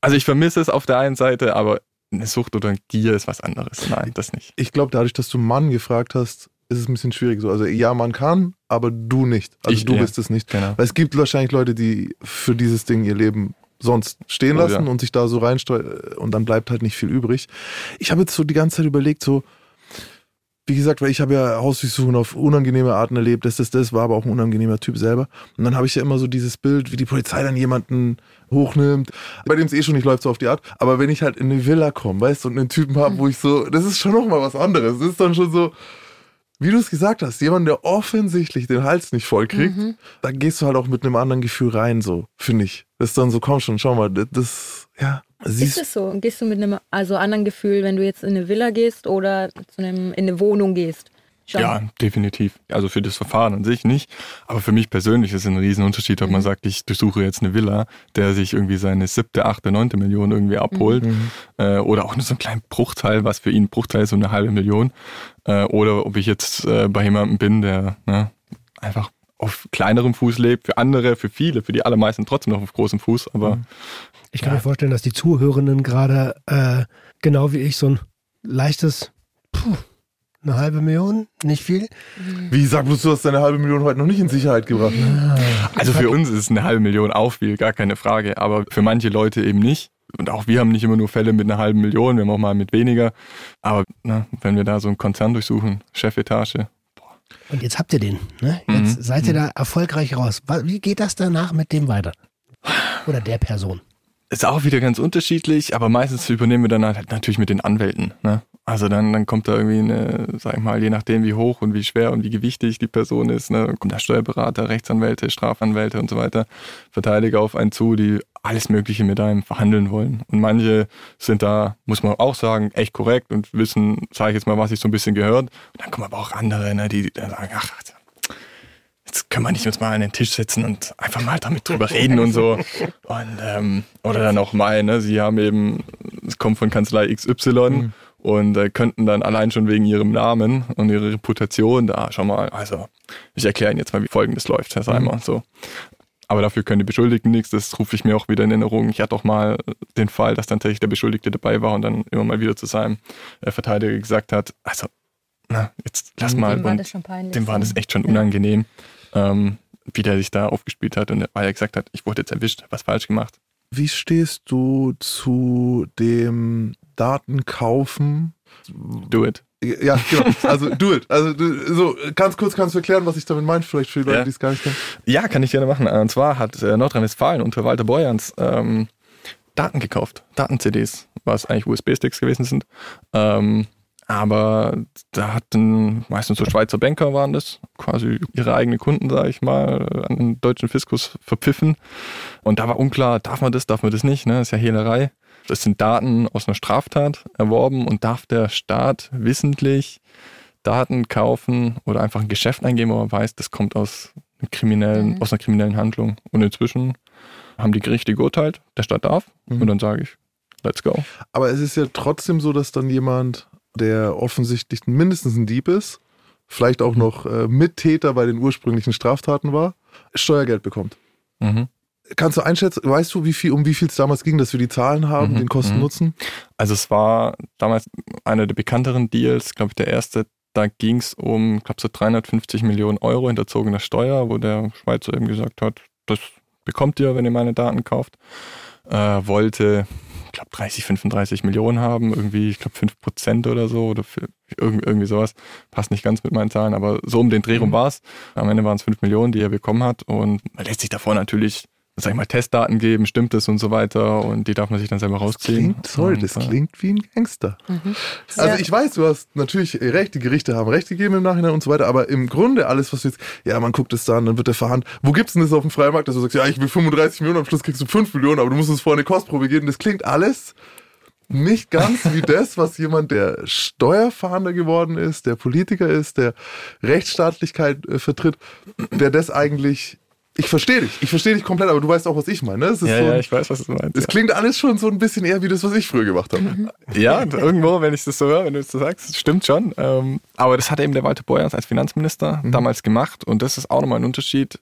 B: Also ich vermisse es auf der einen Seite, aber eine Sucht oder ein Gier ist was anderes. Nein, das nicht.
D: Ich glaube, dadurch, dass du Mann gefragt hast, ist es ein bisschen schwierig so. Also ja, man kann, aber du nicht. Also
B: Ich,
D: du
B: ja.
D: bist es nicht.
B: Genau.
D: Weil es gibt wahrscheinlich Leute, die für dieses Ding ihr Leben sonst stehen
B: Oh,
D: lassen
B: ja.
D: und sich da so reinsteuern und dann bleibt halt nicht viel übrig. Ich habe jetzt so die ganze Zeit überlegt, so, wie gesagt, weil ich habe ja Hausdurchsuchungen auf unangenehme Arten erlebt, das, das, das, war aber auch ein unangenehmer Typ selber. Und dann habe ich ja immer so dieses Bild, wie die Polizei dann jemanden hochnimmt, bei dem es eh schon nicht läuft, so auf die Art. Aber wenn ich halt in eine Villa komme, weißt du, und einen Typen habe, wo ich so, das ist schon nochmal was anderes. Das ist dann schon so, wie du es gesagt hast, jemand, der offensichtlich den Hals nicht voll kriegt, da gehst du halt auch mit einem anderen Gefühl rein, so, finde ich. Das ist dann so, komm schon, schau mal, das, das ja,
F: Ist
D: siehst
F: es so? Gehst du mit einem also anderen Gefühl, wenn du jetzt in eine Villa gehst oder zu einem, in eine Wohnung gehst? Schon.
B: Ja, definitiv. Also für das Verfahren an sich nicht. Aber für mich persönlich ist es ein Riesenunterschied, ob man sagt, ich besuche jetzt eine Villa, der sich irgendwie seine siebte, achte, neunte Million irgendwie abholt. Äh, oder auch nur so einen kleinen Bruchteil, was für ihn ein Bruchteil ist, so eine halbe Million. Äh, oder ob ich jetzt äh, bei jemandem bin, der ne, einfach auf kleinerem Fuß lebt, für andere, für viele, für die allermeisten trotzdem noch auf großem Fuß, aber
C: Ich kann mir vorstellen, dass die Zuhörenden gerade äh, genau wie ich so ein leichtes, eine halbe Million, nicht viel.
D: Wie sag bloß, du hast deine halbe Million heute noch nicht in Sicherheit gebracht.
B: Also für uns ist es eine halbe Million auch viel, gar keine Frage. Aber für manche Leute eben nicht. Und auch wir haben nicht immer nur Fälle mit einer halben Million, wir haben auch mal mit weniger. Aber ne, wenn wir da so einen Konzern durchsuchen, Chefetage,
C: Und jetzt habt ihr den. Ne? Jetzt seid ihr da erfolgreich raus. Wie geht das danach mit dem weiter? Oder der Person?
B: ist auch wieder ganz unterschiedlich, aber meistens übernehmen wir dann halt natürlich mit den Anwälten. Ne? Also dann, dann kommt da irgendwie eine, sag ich mal, je nachdem wie hoch und wie schwer und wie gewichtig die Person ist, ne, kommt da Steuerberater, Rechtsanwälte, Strafanwälte und so weiter, Verteidiger auf einen zu, die alles Mögliche mit einem verhandeln wollen. Und manche sind da, muss man auch sagen, echt korrekt und wissen, sage ich jetzt mal, was sich so ein bisschen gehört. Und dann kommen aber auch andere, ne, die dann sagen, ach, jetzt können wir nicht uns mal an den Tisch setzen und einfach mal damit drüber reden und so. Und, ähm, oder dann auch mal, ne, sie haben eben, es kommt von Kanzlei XY und äh, könnten dann allein schon wegen ihrem Namen und ihrer Reputation da, schau mal, also ich erkläre Ihnen jetzt mal, wie folgendes läuft, Herr Seimer, so. Aber dafür können die Beschuldigten nichts, das rufe ich mir auch wieder in Erinnerung. Ich hatte auch mal den Fall, dass dann tatsächlich der Beschuldigte dabei war und dann immer mal wieder zu seinem äh, Verteidiger gesagt hat, also, na, jetzt lass mal.
F: Dem war das schon peinlich.
B: dem war das echt schon unangenehm, ähm, wie der sich da aufgespielt hat und weil er gesagt hat, ich wurde jetzt erwischt, hab was falsch gemacht.
D: Wie stehst du zu dem Datenkaufen?
B: Do it.
D: Ja, genau. Also do it. Also so ganz kurz kannst du erklären, was ich damit meine, vielleicht für die Leute,
B: Ja.
D: die es gar nicht kennen.
B: Ja, kann ich gerne machen. Und zwar hat äh, Nordrhein-Westfalen unter Walter Borjans ähm, Daten gekauft, Daten-CDs, was eigentlich USB-Sticks gewesen sind. Ähm, aber da hatten meistens so Schweizer Banker waren das, quasi ihre eigenen Kunden, sage ich mal, an den deutschen Fiskus verpfiffen. Und da war unklar, darf man das, darf man das nicht, ne? Das ist ja Hehlerei. Das sind Daten aus einer Straftat erworben und darf der Staat wissentlich Daten kaufen oder einfach ein Geschäft eingeben, wo man weiß, das kommt aus, einem kriminellen, aus einer kriminellen Handlung. Und inzwischen haben die Gerichte geurteilt, der Staat darf. Und dann sage ich, let's go.
D: Aber es ist ja trotzdem so, dass dann jemand, der offensichtlich mindestens ein Dieb ist, vielleicht auch noch äh, Mittäter bei den ursprünglichen Straftaten war, Steuergeld bekommt.
B: Mhm.
D: Kannst du einschätzen, weißt du, wie viel, um wie viel es damals ging, dass wir die Zahlen haben,
B: Mhm,
D: den Kosten-Nutzen?
B: Also es war damals einer der bekannteren Deals, glaube ich, der erste. Da ging es um, glaube so 350 Millionen Euro hinterzogener Steuer, wo der Schweizer eben gesagt hat, das bekommt ihr, wenn ihr meine Daten kauft. Äh, wollte, ich glaube, 30, 35 Millionen haben, irgendwie, ich glaube, 5 Prozent oder so, oder irgendwie, irgendwie sowas. Passt nicht ganz mit meinen Zahlen, aber so um den Dreh rum war es. Am Ende waren es 5 Millionen, die er bekommen hat. Und man lässt sich davor natürlich sag ich mal, Testdaten geben, stimmt es und so weiter und die darf man sich dann selber
D: Das
B: rausziehen.
D: klingt, sorry,
B: Und,
D: das
B: äh,
D: klingt wie ein Gangster.
F: Mhm.
D: Also ich weiß, du hast natürlich recht, die Gerichte haben recht gegeben im Nachhinein und so weiter, aber im Grunde alles, was du jetzt, ja, man guckt es dann, dann wird der verhandelt. Wo gibt's denn das auf dem Freimarkt, dass du sagst, ja, ich will 35 Millionen, am Schluss kriegst du 5 Millionen, aber du musst uns vorher eine Kostprobe geben. Das klingt alles nicht ganz wie das, was jemand, der Steuerfahnder geworden ist, der Politiker ist, der Rechtsstaatlichkeit äh, vertritt, der das eigentlich, ich verstehe dich, ich verstehe dich komplett, aber du weißt auch, was ich meine. Ne?
B: Ja,
D: so
B: ja,
D: ein-
B: ich weiß, was du meinst.
D: es klingt alles schon so ein bisschen eher wie das, was ich früher gemacht habe.
B: Ja, irgendwo, wenn ich das so höre, wenn du das so sagst, stimmt schon. Ähm, aber das hat eben der Walter Borjans als Finanzminister
D: Mhm.
B: damals gemacht und das ist auch nochmal ein Unterschied.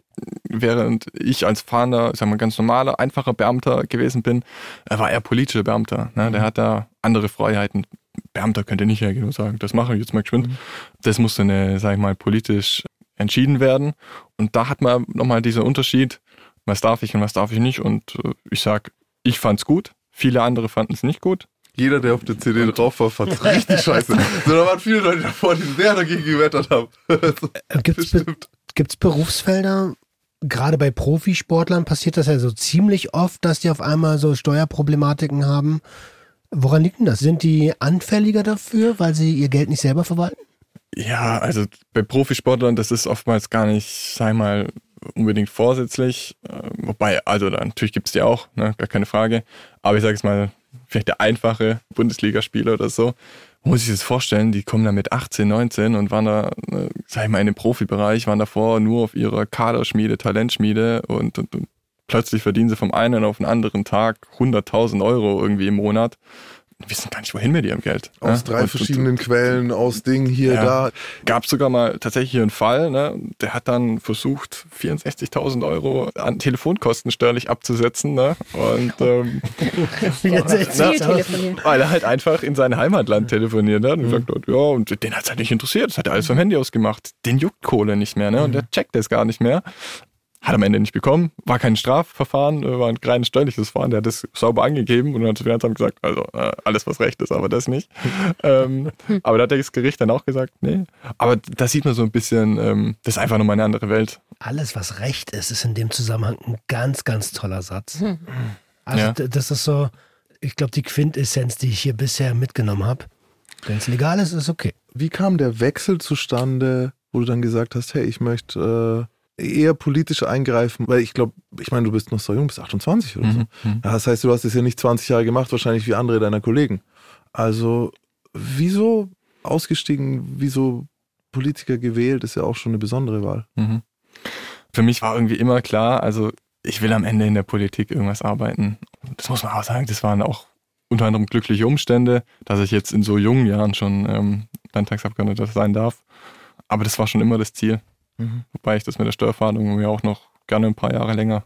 B: Während ich als Fahnder, sagen wir, ganz normaler, einfacher Beamter gewesen bin, äh, war er politischer Beamter. Ne?
D: Mhm.
B: Der hat da andere Freiheiten. Beamter könnte nicht hergehen und sagen, das mache ich jetzt mal geschwind.
D: Mhm.
B: Das musste, eine, sag ich mal, politisch entschieden werden. Und da hat man nochmal dieser Unterschied, was darf ich und was darf ich nicht. Und äh, ich sag, ich fand's gut. Viele andere fanden es nicht gut.
D: Jeder, der auf der CD drauf war, fand es richtig scheiße. So, da waren viele Leute davor, die sehr dagegen gewettert haben.
C: Gibt es Be gibt's Berufsfelder, gerade bei Profisportlern passiert das ja so ziemlich oft, dass die auf einmal so Steuerproblematiken haben. Woran liegt denn das? Sind die anfälliger dafür, weil sie ihr Geld nicht selber verwalten?
B: Ja, also bei Profisportlern, das ist oftmals gar nicht, ich mal, unbedingt vorsätzlich. Äh, Wobei, also natürlich gibt's die auch, ne, gar keine Frage. Aber ich sage jetzt mal, vielleicht der einfache Bundesligaspieler oder so, muss ich das vorstellen, die kommen da mit 18, 19 und waren da, äh, sag ich mal, in dem Profibereich, waren davor nur auf ihrer Kaderschmiede, Talentschmiede und, und, und plötzlich verdienen sie vom einen auf den anderen Tag 100.000 Euro irgendwie im Monat. Und wissen gar nicht, wohin mit ihrem Geld.
D: Aus
B: ne?
D: drei
B: Und- und-
D: verschiedenen Quellen, aus Dingen hier,
B: Ja.
D: da.
B: gab sogar mal tatsächlich hier einen Fall, ne? der hat dann versucht, 64.000 Euro an Telefonkosten steuerlich abzusetzen. Ne? Und ähm,
F: telefonieren.
B: weil er halt einfach in sein Heimatland telefoniert hat und gesagt hat, ja, und den hat es halt nicht interessiert, das hat er alles vom Handy aus gemacht. Den juckt Kohle nicht mehr, ne? Und der checkt es gar nicht mehr. Hat am Ende nicht bekommen, war kein Strafverfahren, äh, war ein reines steuerliches Verfahren, der hat das sauber angegeben und dann hat das Finanzamt gesagt, also äh, alles was recht ist, aber das nicht. ähm, aber da hat das Gericht dann auch gesagt, nee. Aber da sieht man so ein bisschen, ähm, das ist einfach nochmal eine andere Welt.
C: Alles, was Recht ist, ist in dem Zusammenhang ein ganz, ganz toller Satz. Also
B: Ja.
C: das ist so, ich glaube, die Quintessenz, die ich hier bisher mitgenommen habe. Wenn es legal ist, ist okay.
D: Wie kam der Wechsel zustande, wo du dann gesagt hast, hey, ich möchte äh, eher politisch eingreifen? Weil ich glaube, ich meine, du bist noch so jung, bist 28 oder so.
B: Mhm.
D: Ja, das heißt, du hast es ja nicht 20 Jahre gemacht, wahrscheinlich wie andere deiner Kollegen. Also, wieso ausgestiegen, wieso Politiker gewählt, ist ja auch schon eine besondere Wahl.
B: Mhm. Für mich war irgendwie immer klar, also ich will am Ende in der Politik irgendwas arbeiten. Das muss man auch sagen, das waren auch unter anderem glückliche Umstände, dass ich jetzt in so jungen Jahren schon ähm, Landtagsabgeordneter sein darf. Aber das war schon immer das Ziel.
D: Mhm.
B: Wobei ich das mit der Steuerfahndung mir auch noch gerne ein paar Jahre länger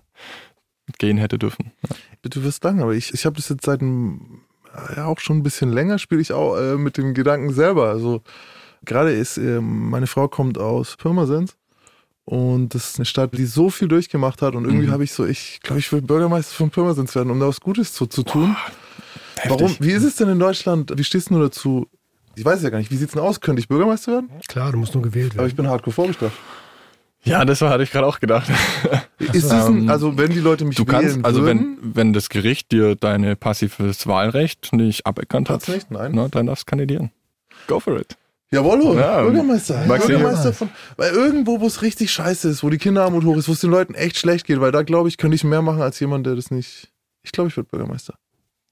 B: gehen hätte dürfen. Ja.
D: Du wirst sagen, aber ich, ich habe das jetzt seit einem, ja, auch schon ein bisschen länger, spiele ich auch äh, mit dem Gedanken selber. Also gerade ist, äh, meine Frau kommt aus Pirmasens und das ist eine Stadt, die so viel durchgemacht hat und irgendwie
B: Mhm.
D: habe ich so, ich glaube, ich will Bürgermeister von Pirmasens werden, um da was Gutes zu, zu tun. Warum?
B: Heftig.
D: Wie ist es denn in Deutschland? Wie stehst du dazu? Ich weiß ja gar nicht, wie sieht's denn aus? Könnte ich Bürgermeister werden?
C: Klar, du musst nur gewählt
D: Aber
C: werden.
D: ich bin hardcore vorgestraft.
B: Ja, das war, hatte ich gerade auch gedacht.
D: Ist ein, also wenn die Leute mich
B: Du kannst,
D: wählen
B: also
D: würden,
B: wenn, wenn das Gericht dir deine passives Wahlrecht nicht aberkannt hat,
D: nicht? Nein.
B: Na, dann darfst du kandidieren. Go for it.
D: Jawollo,
B: Ja,
D: Bürgermeister.
B: Maxi-
D: Bürgermeister von. Weil irgendwo, wo es richtig scheiße ist, wo die Kinderarmut hoch ist, wo es den Leuten echt schlecht geht, weil da glaube ich, könnte ich mehr machen als jemand, der das nicht. Ich glaube, ich werde Bürgermeister.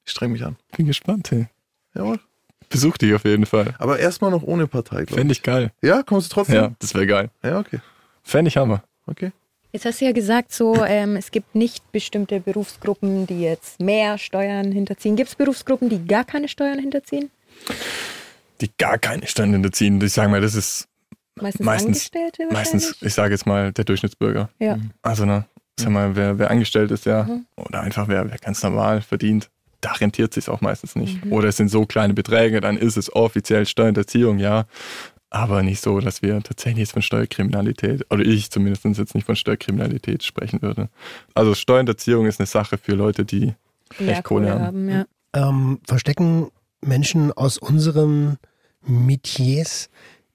D: Ich streng mich an.
B: Bin gespannt. Hey.
D: Jawohl.
B: Besuch dich auf jeden Fall.
D: Aber erstmal noch ohne Partei, glaube
B: Fände
D: ich.
B: ich geil.
D: Ja, kommst du trotzdem?
B: Ja, das wäre geil.
D: Ja, okay.
B: Fände ich Hammer.
D: Okay.
F: Jetzt hast du ja gesagt, so ähm, es gibt nicht bestimmte Berufsgruppen, die jetzt mehr Steuern hinterziehen. Gibt es Berufsgruppen, die gar keine Steuern hinterziehen?
B: Die gar keine Steuern hinterziehen. Ich sage mal, das ist
F: Meistens,
B: Meistens-
F: Angestellte wahrscheinlich?
B: meistens, ich sage jetzt mal, der Durchschnittsbürger.
F: Ja.
B: Also, ne, sag mal, wer, wer angestellt ist, ja,
F: Mhm.
B: oder einfach wer, wer ganz normal verdient, da rentiert sich auch meistens nicht.
F: Mhm.
B: Oder es sind so kleine Beträge, dann ist es offiziell Steuerhinterziehung, ja. Aber nicht so, dass wir tatsächlich jetzt von Steuerkriminalität, oder ich zumindest jetzt nicht von Steuerkriminalität sprechen würde. Also Steuerhinterziehung ist eine Sache für Leute, die
F: Mehr
B: echt Kohle haben.
F: ja.
C: Ähm, verstecken Menschen aus unseren Metiers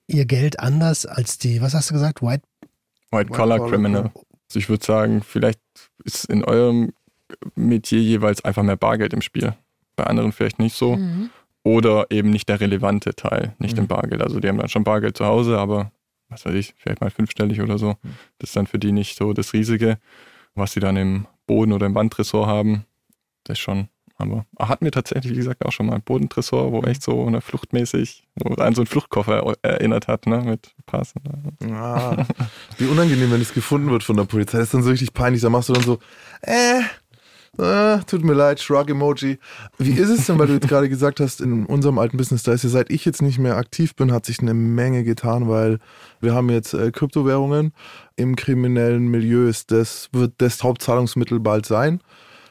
C: ihr Geld anders als die, was hast du gesagt, White
B: White Collar
D: Collar,
B: Criminal. Also ich würde sagen, vielleicht ist in eurem Metier jeweils einfach mehr Bargeld im Spiel. Bei anderen vielleicht nicht so.
F: Mhm.
B: Oder eben nicht der relevante Teil, nicht im Bargeld. Also die haben dann schon Bargeld zu Hause, aber was weiß ich, vielleicht mal fünfstellig oder so. Das ist dann für die nicht so das Riesige, was sie dann im Boden- oder im Wandtresor haben. Das ist schon, aber hatten wir tatsächlich, wie gesagt, auch schon mal ein Bodentresor, wo echt so eine fluchtmäßig, wo an so einen Fluchtkoffer erinnert hat, ne, mit Pass.
D: Ah, wie unangenehm, wenn es gefunden wird von der Polizei. Das ist dann so richtig peinlich. Da machst du dann so, äh, äh, tut mir leid, Shrug-Emoji. Wie ist es denn, weil du jetzt gerade gesagt hast, in unserem alten Business, da ist ja seit ich jetzt nicht mehr aktiv bin, hat sich eine Menge getan, weil wir haben jetzt äh, Kryptowährungen im kriminellen Milieu. Ist das wird das Hauptzahlungsmittel bald sein.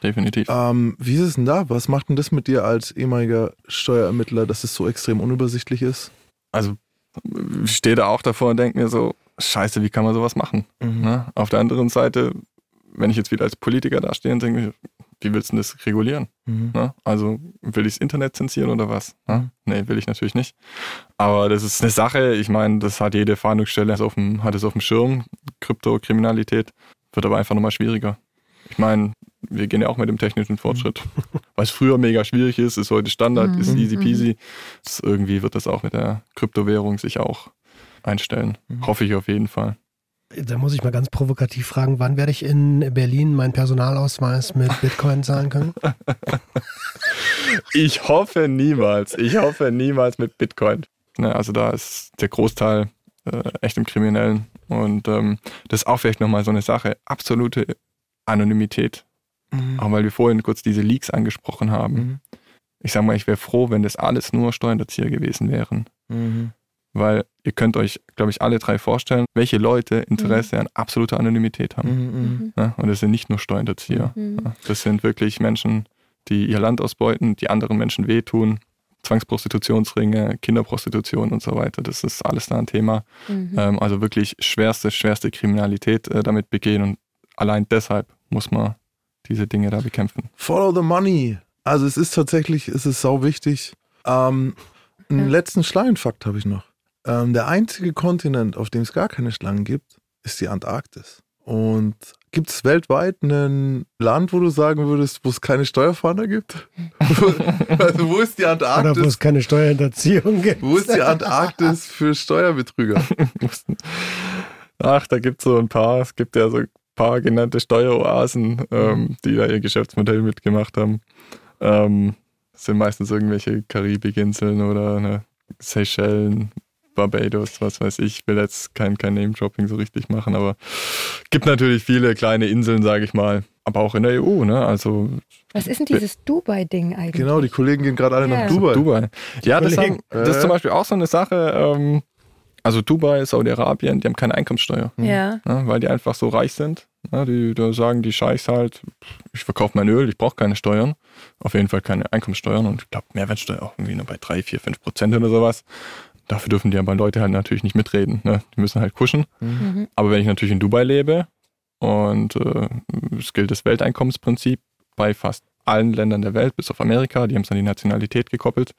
B: Definitiv.
D: Ähm, wie ist es denn da? Was macht denn das mit dir als ehemaliger Steuerermittler, dass es so extrem unübersichtlich ist?
B: Also ich stehe da auch davor und denke mir so, scheiße, wie kann man sowas machen? Ne? Auf der anderen Seite, wenn ich jetzt wieder als Politiker dastehe und denke, wie willst du denn das regulieren?
D: Mhm.
B: Ne? Also will ich das Internet zensieren oder was? Ne? Nee, will ich natürlich nicht. Aber das ist eine Sache, ich meine, das hat jede Fahndungsstelle auf dem, hat es auf dem Schirm, Kryptokriminalität, wird aber einfach nochmal schwieriger. Ich meine, wir gehen ja auch mit dem technischen Fortschritt. Was früher mega schwierig ist, ist heute Standard, ist easy peasy. Das irgendwie wird das auch mit der Kryptowährung sich auch einstellen. Hoffe ich auf jeden Fall.
C: Da muss ich mal ganz provokativ fragen, wann werde ich in Berlin meinen Personalausweis mit Bitcoin zahlen können?
B: Ich hoffe niemals. Ich hoffe niemals mit Bitcoin. Ne, also da ist der Großteil äh, echt im Kriminellen. Und ähm, das ist auch vielleicht nochmal so eine Sache. Absolute Anonymität. Auch weil wir vorhin kurz diese Leaks angesprochen haben.
D: Mhm.
B: Ich sag mal, ich wäre froh, wenn das alles nur Steuerhinterzieher gewesen wären.
D: Mhm.
B: Weil ihr könnt euch, glaube ich, alle drei vorstellen, welche Leute Interesse an absoluter Anonymität haben.
D: Mhm.
B: Ne? Und das sind nicht nur Steuerhinterzieher.
F: Mhm.
B: Ja, Das sind wirklich Menschen, die ihr Land ausbeuten, die anderen Menschen wehtun. Zwangsprostitutionsringe, Kinderprostitution und so weiter. Das ist alles da ein Thema.
F: Mhm.
B: Ähm, also wirklich schwerste, schwerste Kriminalität äh, damit begehen. Und allein deshalb muss man diese Dinge da bekämpfen.
D: Follow the money. Also es ist tatsächlich, es ist sau wichtig. Ähm, einen
F: Ja.
D: letzten Schlangenfakt habe ich noch. Ähm, der einzige Kontinent, auf dem es gar keine Schlangen gibt, ist die Antarktis. Und gibt es weltweit ein Land, wo du sagen würdest, wo es keine Steuerfahnder gibt? also wo ist die
C: Oder wo
D: Antarktis?
C: es keine Steuerhinterziehung gibt?
D: Wo ist die Antarktis für Steuerbetrüger?
B: Ach, da gibt es so ein paar. Es gibt ja so ein paar genannte Steueroasen, ähm, die da ihr Geschäftsmodell mitgemacht haben. Ähm, das sind meistens irgendwelche Karibikinseln oder ne, Seychellen, Barbados, was weiß ich. Ich will jetzt kein, kein Name-Dropping so richtig machen, aber gibt natürlich viele kleine Inseln, sage ich mal. Aber auch in der EU, ne? Also
F: Was ist denn dieses Dubai-Ding eigentlich?
D: genau, die Kollegen gehen gerade alle
F: Ja.
D: nach Dubai.
B: Dubai. Ja, das, haben, das ist zum Beispiel auch so eine Sache. Ähm, also Dubai, Saudi-Arabien, die haben keine Einkommenssteuer.
F: Ja.
B: ne, weil die einfach so reich sind. Ne, die, da sagen die Scheichs halt, ich verkaufe mein Öl, ich brauche keine Steuern. Auf jeden Fall keine Einkommenssteuern und ich glaube Mehrwertsteuer auch irgendwie nur bei 3, 4, 5 Prozent oder sowas. Dafür dürfen die aber Leute halt natürlich nicht mitreden. Ne? Die müssen halt kuschen.
F: Mhm.
B: Aber wenn ich natürlich in Dubai lebe und äh, es gilt das Welteinkommensprinzip bei fast allen Ländern der Welt, bis auf Amerika, die haben es an die Nationalität gekoppelt,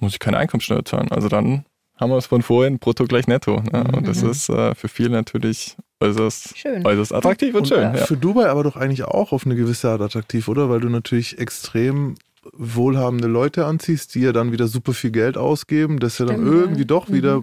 B: muss ich keine Einkommenssteuer zahlen. Also dann haben wir es von vorhin, brutto gleich netto. Ne? Und das ist äh, für viele natürlich äußerst,
F: Schön.
B: äußerst attraktiv und, schön. Ja.
D: Für Dubai aber doch eigentlich auch auf eine gewisse Art attraktiv, oder? Weil du natürlich extrem wohlhabende Leute anziehst, die ja dann wieder super viel Geld ausgeben, das ja dann
F: Stimmt, ja.
D: irgendwie doch wieder.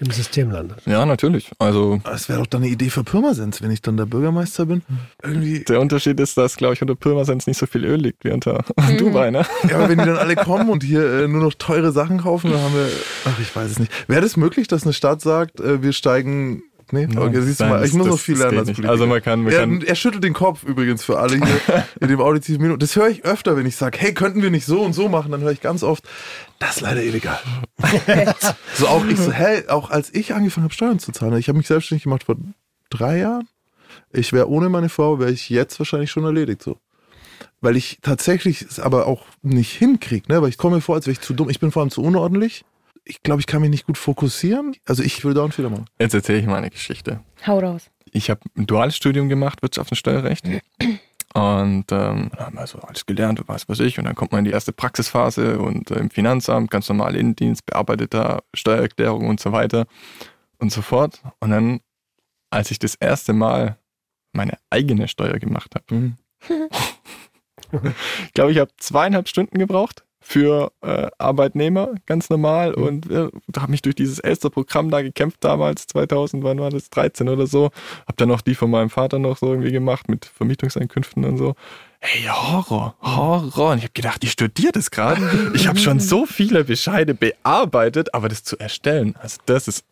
C: Im System landet.
B: ja, natürlich. Also
D: Das wäre doch dann eine Idee für Pirmasens, wenn ich dann der Bürgermeister bin. Irgendwie.
B: der Unterschied ist, dass, glaube ich, unter Pirmasens nicht so viel Öl liegt wie unter
F: Mhm.
B: Dubai. Ne?
D: Ja, aber wenn die dann alle kommen und hier äh, nur noch teure Sachen kaufen, dann haben wir. Ach, ich weiß es nicht. Wäre das möglich, dass eine Stadt sagt, äh, wir steigen. Nee, okay, siehst du mal, ich muss noch viel lernen als. Politiker.
B: Also man kann, man
D: er,
B: kann
D: er schüttelt den Kopf übrigens für alle hier in dem auditiven Minuten. Das höre ich öfter, wenn ich sage, hey, könnten wir nicht so und so machen, dann höre ich ganz oft, das ist leider illegal. so auch ich so, hey, auch als ich angefangen habe, Steuern zu zahlen, ich habe mich selbstständig gemacht vor drei Jahren. Ich wäre ohne meine Frau, wäre ich jetzt wahrscheinlich schon erledigt so. Weil ich tatsächlich es aber auch nicht hinkriege, ne? Weil ich komme mir vor, als wäre ich zu dumm. Ich bin vor allem zu unordentlich. Ich glaube, ich kann mich nicht gut fokussieren. Also ich würde da einen Fehler machen.
B: Jetzt erzähle ich mal eine Geschichte.
F: Hau raus.
B: Ich habe ein duales Studium gemacht, Wirtschafts- und Steuerrecht. Und ähm, dann haben wir also alles gelernt und was weiß ich. Und dann kommt man in die erste Praxisphase und äh, im Finanzamt, ganz normal Innendienst, bearbeiteter Steuererklärung und so weiter und so fort. Und dann, als ich das erste Mal meine eigene Steuer gemacht habe.
D: Mhm.
B: ich glaube, ich habe zweieinhalb Stunden gebraucht für äh, Arbeitnehmer, ganz normal.
D: Mhm.
B: Und äh, habe mich durch dieses Elster-Programm da gekämpft damals, 2000, wann war das, 13 oder so. Habe dann auch die von meinem Vater noch so irgendwie gemacht mit Vermietungseinkünften und so. Hey, Horror, Horror. Und ich habe gedacht, ich studiere das gerade. Ich habe schon so viele Bescheide bearbeitet, aber das zu erstellen, also das ist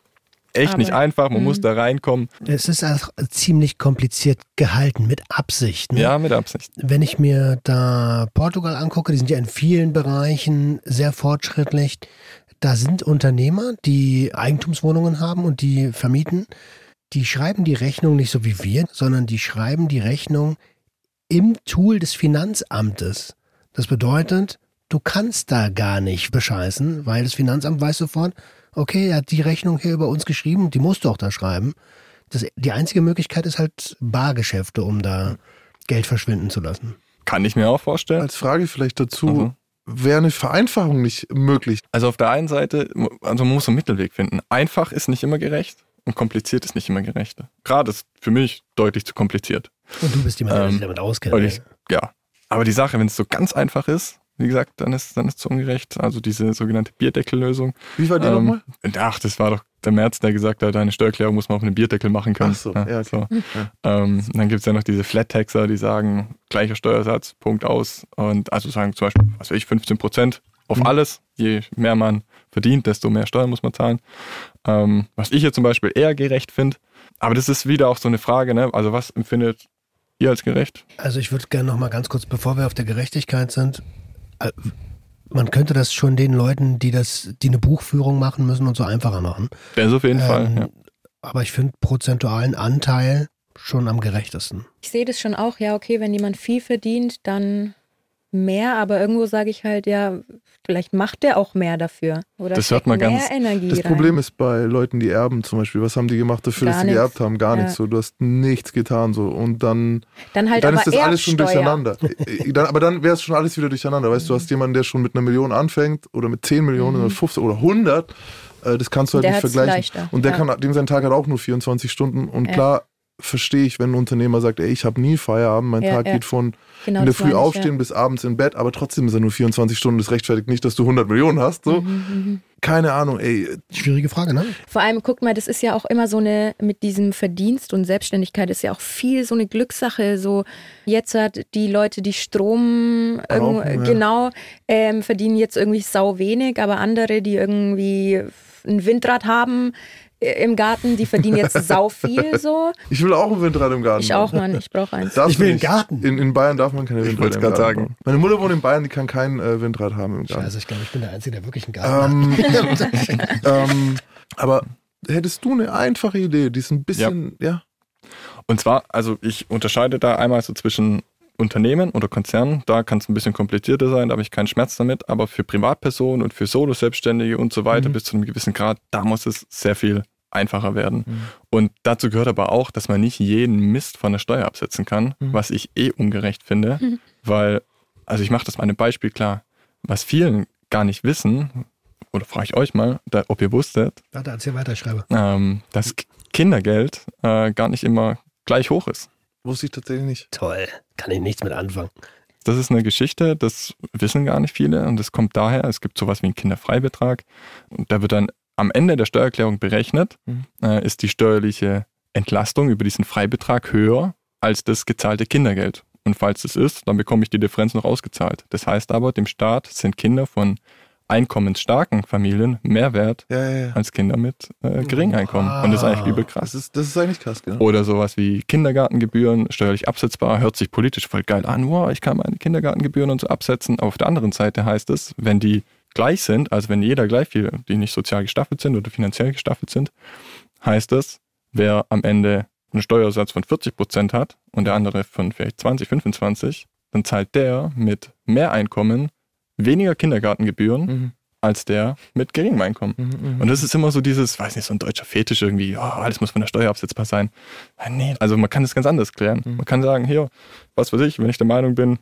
B: echt nicht
F: Arbeit.
B: einfach. Man
F: Mhm.
B: muss da reinkommen.
C: Es ist auch ziemlich kompliziert gehalten, mit Absicht. Ne?
B: Ja, mit Absicht.
C: Wenn ich mir da Portugal angucke, die sind ja in vielen Bereichen sehr fortschrittlich. Da sind Unternehmer, die Eigentumswohnungen haben und die vermieten. Die schreiben die Rechnung nicht so wie wir, sondern die schreiben die Rechnung im Tool des Finanzamtes. Das bedeutet, du kannst da gar nicht bescheißen, weil das Finanzamt weiß sofort, okay, er hat die Rechnung hier über uns geschrieben, die musst du auch da schreiben. Das, die einzige Möglichkeit ist halt Bargeschäfte, um da Geld verschwinden zu lassen.
B: Kann ich mir auch vorstellen.
D: Als Frage vielleicht dazu,
B: Also.
D: wäre eine Vereinfachung nicht möglich?
B: Also auf der einen Seite, also man muss einen Mittelweg finden. Einfach ist nicht immer gerecht und kompliziert ist nicht immer gerecht. Gerade ist für mich deutlich zu kompliziert.
C: Und du bist jemand, der
B: Ähm,
C: sich damit auskennt. Ne?
B: ich, ja. Aber die Sache, wenn es so ganz einfach ist, wie gesagt, dann ist dann ist es zu ungerecht. Also diese sogenannte Bierdeckellösung.
D: Wie war die
B: Ähm,
D: nochmal?
B: ach, das war doch der März, der gesagt hat, eine Steuererklärung muss man auf einem Bierdeckel machen können.
D: Ach so, ja, okay.
B: so. Ähm, dann gibt es ja noch diese Flat-Taxer, die sagen, gleicher Steuersatz, Punkt aus. Und also sagen zum Beispiel, was weiß ich, 15 Prozent auf
D: Mhm.
B: alles. Je mehr man verdient, desto mehr Steuern muss man zahlen. Ähm, was ich jetzt zum Beispiel eher gerecht finde. Aber das ist wieder auch so eine Frage, ne? Also was empfindet ihr als gerecht?
C: Also ich würde gerne noch mal ganz kurz, bevor wir auf der Gerechtigkeit sind, man könnte das schon den Leuten, die das, die eine Buchführung machen müssen und so einfacher machen.
B: Das auf jeden Fall.
C: Ähm,
B: Ja.
C: Aber ich finde prozentualen Anteil schon am gerechtesten.
F: Ich sehe das schon auch, ja, okay, wenn jemand viel verdient, dann mehr, aber irgendwo sage ich halt, ja, vielleicht macht der auch mehr dafür. Oder
B: Das hört man
F: steckt
B: ganz-
F: mehr Energie
D: Das
F: rein.
D: Problem ist bei Leuten, die erben zum Beispiel, was haben die gemacht dafür,
F: Gar
D: dass sie
F: nichts.
D: geerbt haben? Gar
F: Ja.
D: nichts. So, du hast nichts getan so und dann,
F: dann halt
D: dann
F: aber
D: ist das alles schon durcheinander. Dann, aber dann wäre es schon alles wieder durcheinander. Weißt du, du hast jemanden, der schon mit einer Million anfängt oder mit 10 Millionen oder 15 oder 100. Äh, das kannst du halt
F: Der
D: nicht vergleichen.
F: leichter,
D: Und der
F: ja.
D: kann, dem sein Tag hat auch nur 24 Stunden. Und
F: Ja.
D: klar verstehe ich, wenn ein Unternehmer sagt, ey, ich habe nie Feierabend, mein
F: Ja,
D: Tag
F: ja.
D: geht von
F: Genau,
D: in der Früh
F: meine ich,
D: aufstehen bis abends im Bett, aber trotzdem ist er nur 24 Stunden. Das rechtfertigt nicht, dass du 100 Millionen hast. So.
F: Mhm,
D: Keine Ahnung, ey.
C: Schwierige Frage, ne?
F: Vor allem, guck mal, das ist ja auch immer so eine, mit diesem Verdienst und Selbstständigkeit ist ja auch viel so eine Glückssache. So, jetzt hat die Leute, die Strom irgendwo,
D: Brauchen, ja.
F: genau, ähm, verdienen jetzt irgendwie sau wenig, aber andere, die irgendwie ein Windrad haben im Garten, die verdienen jetzt sau viel so.
D: Ich will auch ein Windrad im Garten.
F: Ich auch, Mann, ich brauche eins.
D: Darfst
C: Ich will einen. Garten.
D: In, in Bayern darf man keine Windrad im Garten
B: sagen.
D: bauen. Meine Mutter wohnt in Bayern, die kann kein äh, Windrad haben im Garten.
C: Also ich glaube, ich bin der Einzige, der wirklich einen Garten
D: Ähm, ähm, aber hättest du eine einfache Idee, die ist ein bisschen, ja.
B: Und zwar, also ich unterscheide da einmal so zwischen Unternehmen oder Konzernen. Da kann es ein bisschen komplizierter sein, da habe ich keinen Schmerz damit. Aber für Privatpersonen und für Solo-Selbstständige und so weiter
D: Mhm.
B: bis zu einem gewissen Grad, da muss es sehr viel einfacher werden.
D: Mhm.
B: Und dazu gehört aber auch, dass man nicht jeden Mist von der Steuer absetzen kann,
D: Mhm.
B: was ich eh ungerecht finde. Weil, also ich mache das mal ein Beispiel klar, was vielen gar nicht wissen, oder frage ich euch mal, da, ob ihr wusstet,
C: Warte, erzähl weiter, ich schreibe.
B: ähm, dass Kindergeld äh, gar nicht immer gleich hoch ist.
D: Wusste ich tatsächlich nicht.
C: Toll, kann ich nichts mit anfangen.
B: Das ist eine Geschichte, das wissen gar nicht viele und das kommt daher, es gibt sowas wie einen Kinderfreibetrag und da wird dann am Ende der Steuererklärung berechnet,
D: Mhm.
B: äh, ist die steuerliche Entlastung über diesen Freibetrag höher als das gezahlte Kindergeld. Und falls das ist, dann bekomme ich die Differenz noch ausgezahlt. Das heißt aber, dem Staat sind Kinder von einkommensstarken Familien mehr wert
D: Ja, ja, ja.
B: als Kinder mit äh, Geringeinkommen. Und das ist eigentlich übel
D: Das
B: krass.
D: ist, das ist eigentlich krass, genau.
B: Oder sowas wie Kindergartengebühren, steuerlich absetzbar, hört sich politisch voll geil an. Wow, ich kann meine Kindergartengebühren und so absetzen. Aber auf der anderen Seite heißt es, wenn die gleich sind, also wenn jeder gleich viel, die nicht sozial gestaffelt sind oder finanziell gestaffelt sind, heißt es, wer am Ende einen Steuersatz von 40 Prozent hat und der andere von vielleicht 20, 25, dann zahlt der mit mehr Einkommen weniger Kindergartengebühren
D: Mhm.
B: als der mit geringem Einkommen.
D: Mhm, mhm.
B: Und das ist immer so dieses, weiß nicht, so ein deutscher Fetisch irgendwie, ja, alles muss von der Steuer absetzbar sein. Nee, also man kann das ganz anders klären.
D: Mhm.
B: Man kann sagen, hier, was weiß ich, wenn ich der Meinung bin,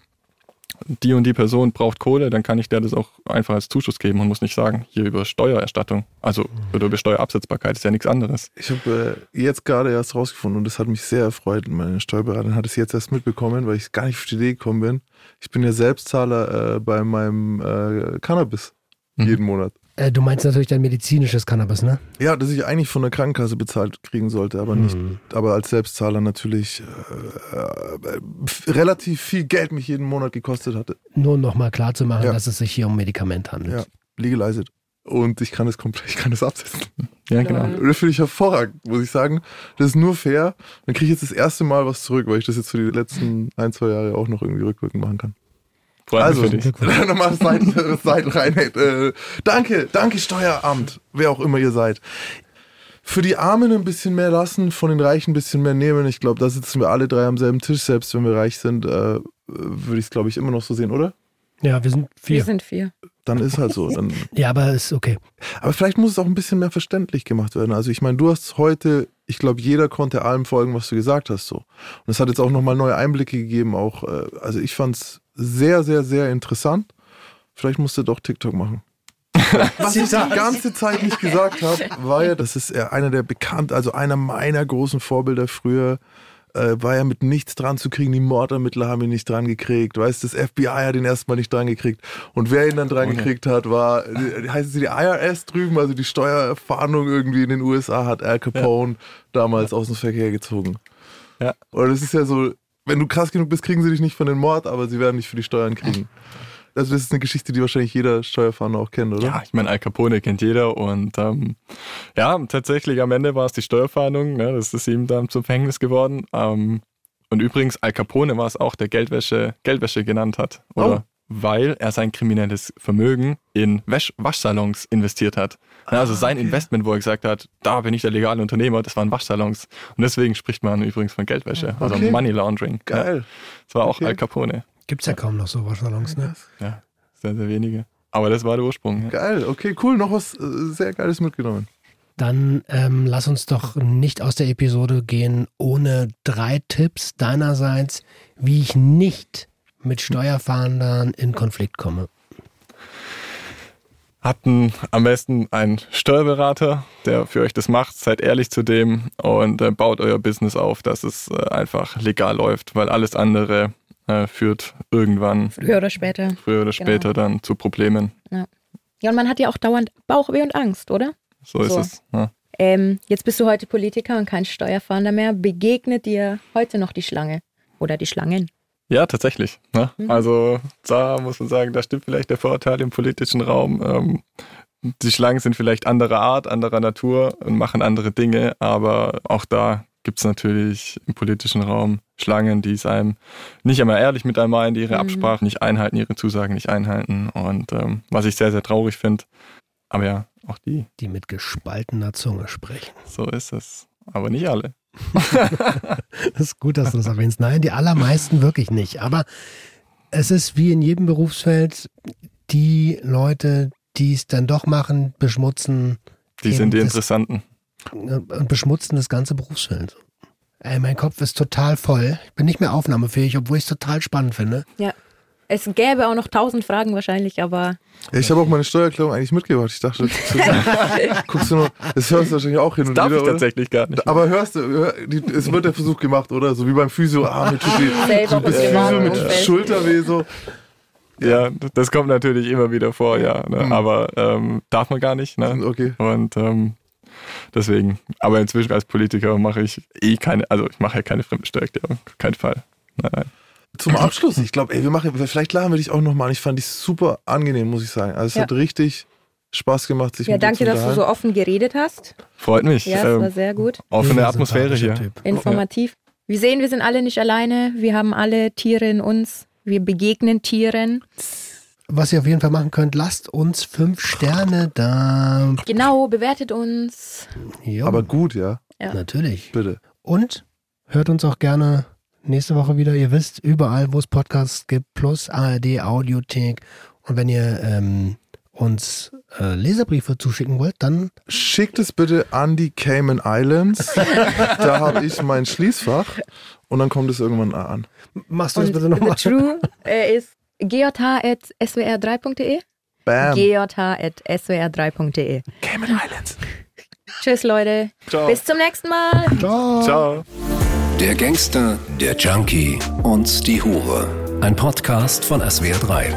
B: die und die Person braucht Kohle, dann kann ich der das auch einfach als Zuschuss geben und muss nicht sagen, hier über Steuererstattung, also oder über Steuerabsetzbarkeit, ist ja nichts anderes.
D: Ich habe äh, jetzt gerade erst rausgefunden und das hat mich sehr erfreut. Meine Steuerberaterin hat es jetzt erst mitbekommen, weil ich gar nicht auf die Idee gekommen bin. Ich bin ja Selbstzahler äh, bei meinem äh, Cannabis
B: Mhm.
D: jeden Monat.
C: Äh, du meinst natürlich dein medizinisches Cannabis, ne?
D: Ja, das ich eigentlich von der Krankenkasse bezahlt kriegen sollte, aber nicht.
C: Hm.
D: Aber als Selbstzahler natürlich äh, äh, relativ viel Geld mich jeden Monat gekostet hatte.
C: Nur um nochmal klar zu machen,
D: Ja.
C: dass es sich hier um Medikament handelt.
D: Ja, legalized. Und ich kann es komplett, ich kann es absetzen.
B: Ja, genau.
D: Und das finde ich hervorragend, muss ich sagen. Das ist nur fair. Dann kriege ich jetzt das erste Mal was zurück, weil ich das jetzt für die letzten ein, zwei Jahre auch noch irgendwie rückwirkend machen kann.
B: Freut
D: Also, nochmal Seiten, Seiten rein. Äh, danke, danke Steueramt, wer auch immer ihr seid. Für die Armen ein bisschen mehr lassen, von den Reichen ein bisschen mehr nehmen. Ich glaube, da sitzen wir alle drei am selben Tisch, selbst wenn wir reich sind, äh, würde ich es, glaube ich, immer noch so sehen, oder?
C: Ja, wir sind
F: Wir
C: vier.
F: sind vier.
D: Dann ist halt so. Dann,
C: Ja, aber ist okay.
D: aber vielleicht muss es auch ein bisschen mehr verständlich gemacht werden. Also ich meine, du hast heute, ich glaube, jeder konnte allem folgen, was du gesagt hast. So. Und es hat jetzt auch nochmal neue Einblicke gegeben. Auch, äh, also ich fand es sehr, sehr, sehr interessant. Vielleicht musst du doch TikTok machen. Was ich die ganze Zeit nicht gesagt habe, war ja, das ist er einer der bekannt, also einer meiner großen Vorbilder früher, äh, war ja mit nichts dran zu kriegen. Die Mordermittler haben ihn nicht dran gekriegt. Weißt das FBI hat ihn erstmal nicht dran gekriegt. Und wer ihn dann dran
B: Okay.
D: gekriegt hat, war, äh, heißt sie die IRS drüben, also die Steuerfahndung irgendwie in den USA hat Al Capone damals aus dem Verkehr gezogen.
B: Ja.
D: Und das ist ja so, wenn du krass genug bist, kriegen sie dich nicht für den Mord, aber sie werden dich für die Steuern kriegen. Also das ist eine Geschichte, die wahrscheinlich jeder Steuerfahnder auch kennt, oder?
B: Ja, ich meine, Al Capone kennt jeder und ähm, ja, tatsächlich am Ende war es die Steuerfahndung, ne, das ist ihm dann zum Verhängnis geworden. Ähm, und übrigens, Al Capone war es auch, der Geldwäsche, Geldwäsche genannt hat. Oder
D: Oh.
B: Weil er sein kriminelles Vermögen in Wäsch Waschsalons investiert hat. Also sein
D: okay.
B: Investment, wo er gesagt hat, da bin ich der legale Unternehmer, das waren Waschsalons. Und deswegen spricht man übrigens von Geldwäsche, also
D: Okay.
B: Money Laundering. Ja,
D: Geil.
B: das war auch
D: Okay.
B: Al Capone.
C: Gibt's ja kaum noch so Waschsalons, ne?
B: Ja, sehr, sehr wenige. Aber das war der Ursprung. Ja.
D: Geil, okay, cool. Noch was äh, sehr Geiles mitgenommen.
C: Dann ähm, lass uns doch nicht aus der Episode gehen ohne drei Tipps deinerseits, wie ich nicht mit Steuerfahndern in Konflikt komme.
B: hatten am besten einen Steuerberater, der für euch das macht. Seid ehrlich zu dem und äh, baut euer Business auf, dass es äh, einfach legal läuft, weil alles andere äh, führt irgendwann,
F: Früher oder später.
B: früher oder
F: Genau.
B: später, dann zu Problemen.
F: Ja, und man hat ja auch dauernd Bauchweh und Angst, oder?
B: So ist
F: So.
B: es. Ja.
F: Ähm, jetzt bist du heute Politiker und kein Steuerfahnder mehr. Begegnet dir heute noch die Schlange oder die Schlangen?
B: Ja, tatsächlich. Ne?
F: Mhm.
B: Also da muss man sagen, da stimmt vielleicht der Vorurteil im politischen Raum. Ähm, die Schlangen sind vielleicht anderer Art, anderer Natur und machen andere Dinge, aber auch da gibt es natürlich im politischen Raum Schlangen, die es einem nicht einmal ehrlich mit einem meinen, die ihre
F: Mhm.
B: Absprachen nicht einhalten, ihre Zusagen nicht einhalten. Und ähm, was ich sehr, sehr traurig finde. Aber ja, auch die,
C: Die mit gespaltener Zunge sprechen.
B: so ist es. Aber nicht alle.
C: Das ist gut, dass du das erwähnst. Nein, die allermeisten wirklich nicht. Aber es ist wie in jedem Berufsfeld, die Leute, die es dann doch machen, beschmutzen
B: Die sind die
C: das-
B: Interessanten.
C: und beschmutzen das ganze Berufsfeld. Ey, mein Kopf ist total voll. Ich bin nicht mehr aufnahmefähig, obwohl ich es total spannend finde.
F: Ja. Es gäbe auch noch tausend Fragen wahrscheinlich, aber
D: Ja, ich habe auch meine Steuererklärung eigentlich mitgebracht. Ich dachte, guckst du, guckst du noch, das hörst du wahrscheinlich auch hin und
B: Darf
D: wieder,
B: ich
D: oder?
B: tatsächlich gar nicht.
D: Aber hörst du, hör, die, es wird der Versuch gemacht, oder? So wie beim Physio, ah, mit,
F: Selber
D: so bis
F: was gemacht
D: Physio mit
F: fällt.
D: Schulterweh so.
B: Ja, das kommt natürlich immer wieder vor, ja. Ne?
D: Mhm.
B: Aber ähm, darf man gar nicht. Ne?
D: Okay.
B: Und ähm, deswegen, aber inzwischen als Politiker mache ich eh keine, also ich mache ja keine Fremdensteuererklärung, auf keinen Fall. Nein, nein.
D: Zum Abschluss, ich glaube, ey, wir machen, vielleicht laden wir dich auch nochmal an. Ich fand dich super angenehm, muss ich sagen. Also es
F: Ja.
D: hat richtig Spaß gemacht, sich
F: ja,
D: mit dir
F: danke,
D: zu
F: dass du so
D: unterhalten.
F: offen geredet hast.
B: Freut mich.
F: Ja, es war
B: ähm,
F: sehr gut.
B: offene Atmosphäre hier.
C: Typ.
F: Informativ. Wir sehen, wir sind alle nicht alleine. Wir haben alle Tiere in uns. Wir begegnen Tieren.
C: Was ihr auf jeden Fall machen könnt, lasst uns fünf Sterne da.
F: Genau, bewertet uns.
C: Jo,
D: Aber gut, ja,
F: Ja.
C: natürlich.
D: bitte.
C: Und hört uns auch gerne nächste Woche wieder. Ihr wisst, überall, wo es Podcasts gibt, plus ARD, Audiothek. Und wenn ihr ähm, uns äh, Leserbriefe zuschicken wollt, dann
D: Schickt es bitte an die Cayman Islands. da habe ich mein Schließfach und dann kommt es irgendwann an.
C: machst du das
F: Und
C: bitte nochmal.
F: True äh, ist gj.swr3.de?
D: Bam.
F: gj.swr3.de.
D: Cayman Islands.
F: Tschüss, Leute.
B: Ciao.
F: Bis zum nächsten Mal.
B: Ciao.
E: Der Gangster, der Junkie und die Hure. Ein Podcast von SWR3.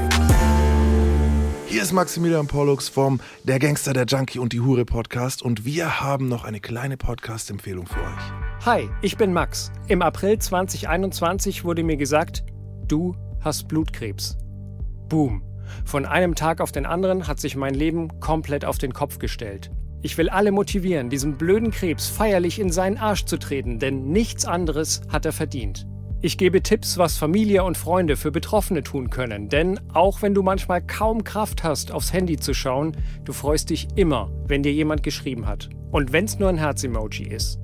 D: Hier ist Maximilian Pollux vom Der Gangster, der Junkie und die Hure Podcast und wir haben noch eine kleine Podcast-Empfehlung für euch.
G: Hi, ich bin Max. Im April 2021 wurde mir gesagt, du hast Blutkrebs. Boom. Von einem Tag auf den anderen hat sich mein Leben komplett auf den Kopf gestellt. Ich will alle motivieren, diesem blöden Krebs feierlich in seinen Arsch zu treten, denn nichts anderes hat er verdient. Ich gebe Tipps, was Familie und Freunde für Betroffene tun können, denn auch wenn du manchmal kaum Kraft hast, aufs Handy zu schauen, du freust dich immer, wenn dir jemand geschrieben hat. Und wenn es nur ein Herz-Emoji ist.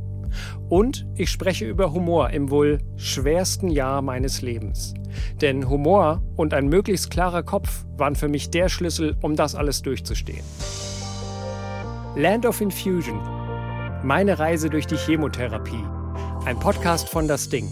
G: Und ich spreche über Humor im wohl schwersten Jahr meines Lebens. Denn Humor und ein möglichst klarer Kopf waren für mich der Schlüssel, um das alles durchzustehen. Land of Infusion. Meine Reise durch die Chemotherapie. Ein Podcast von Das Ding.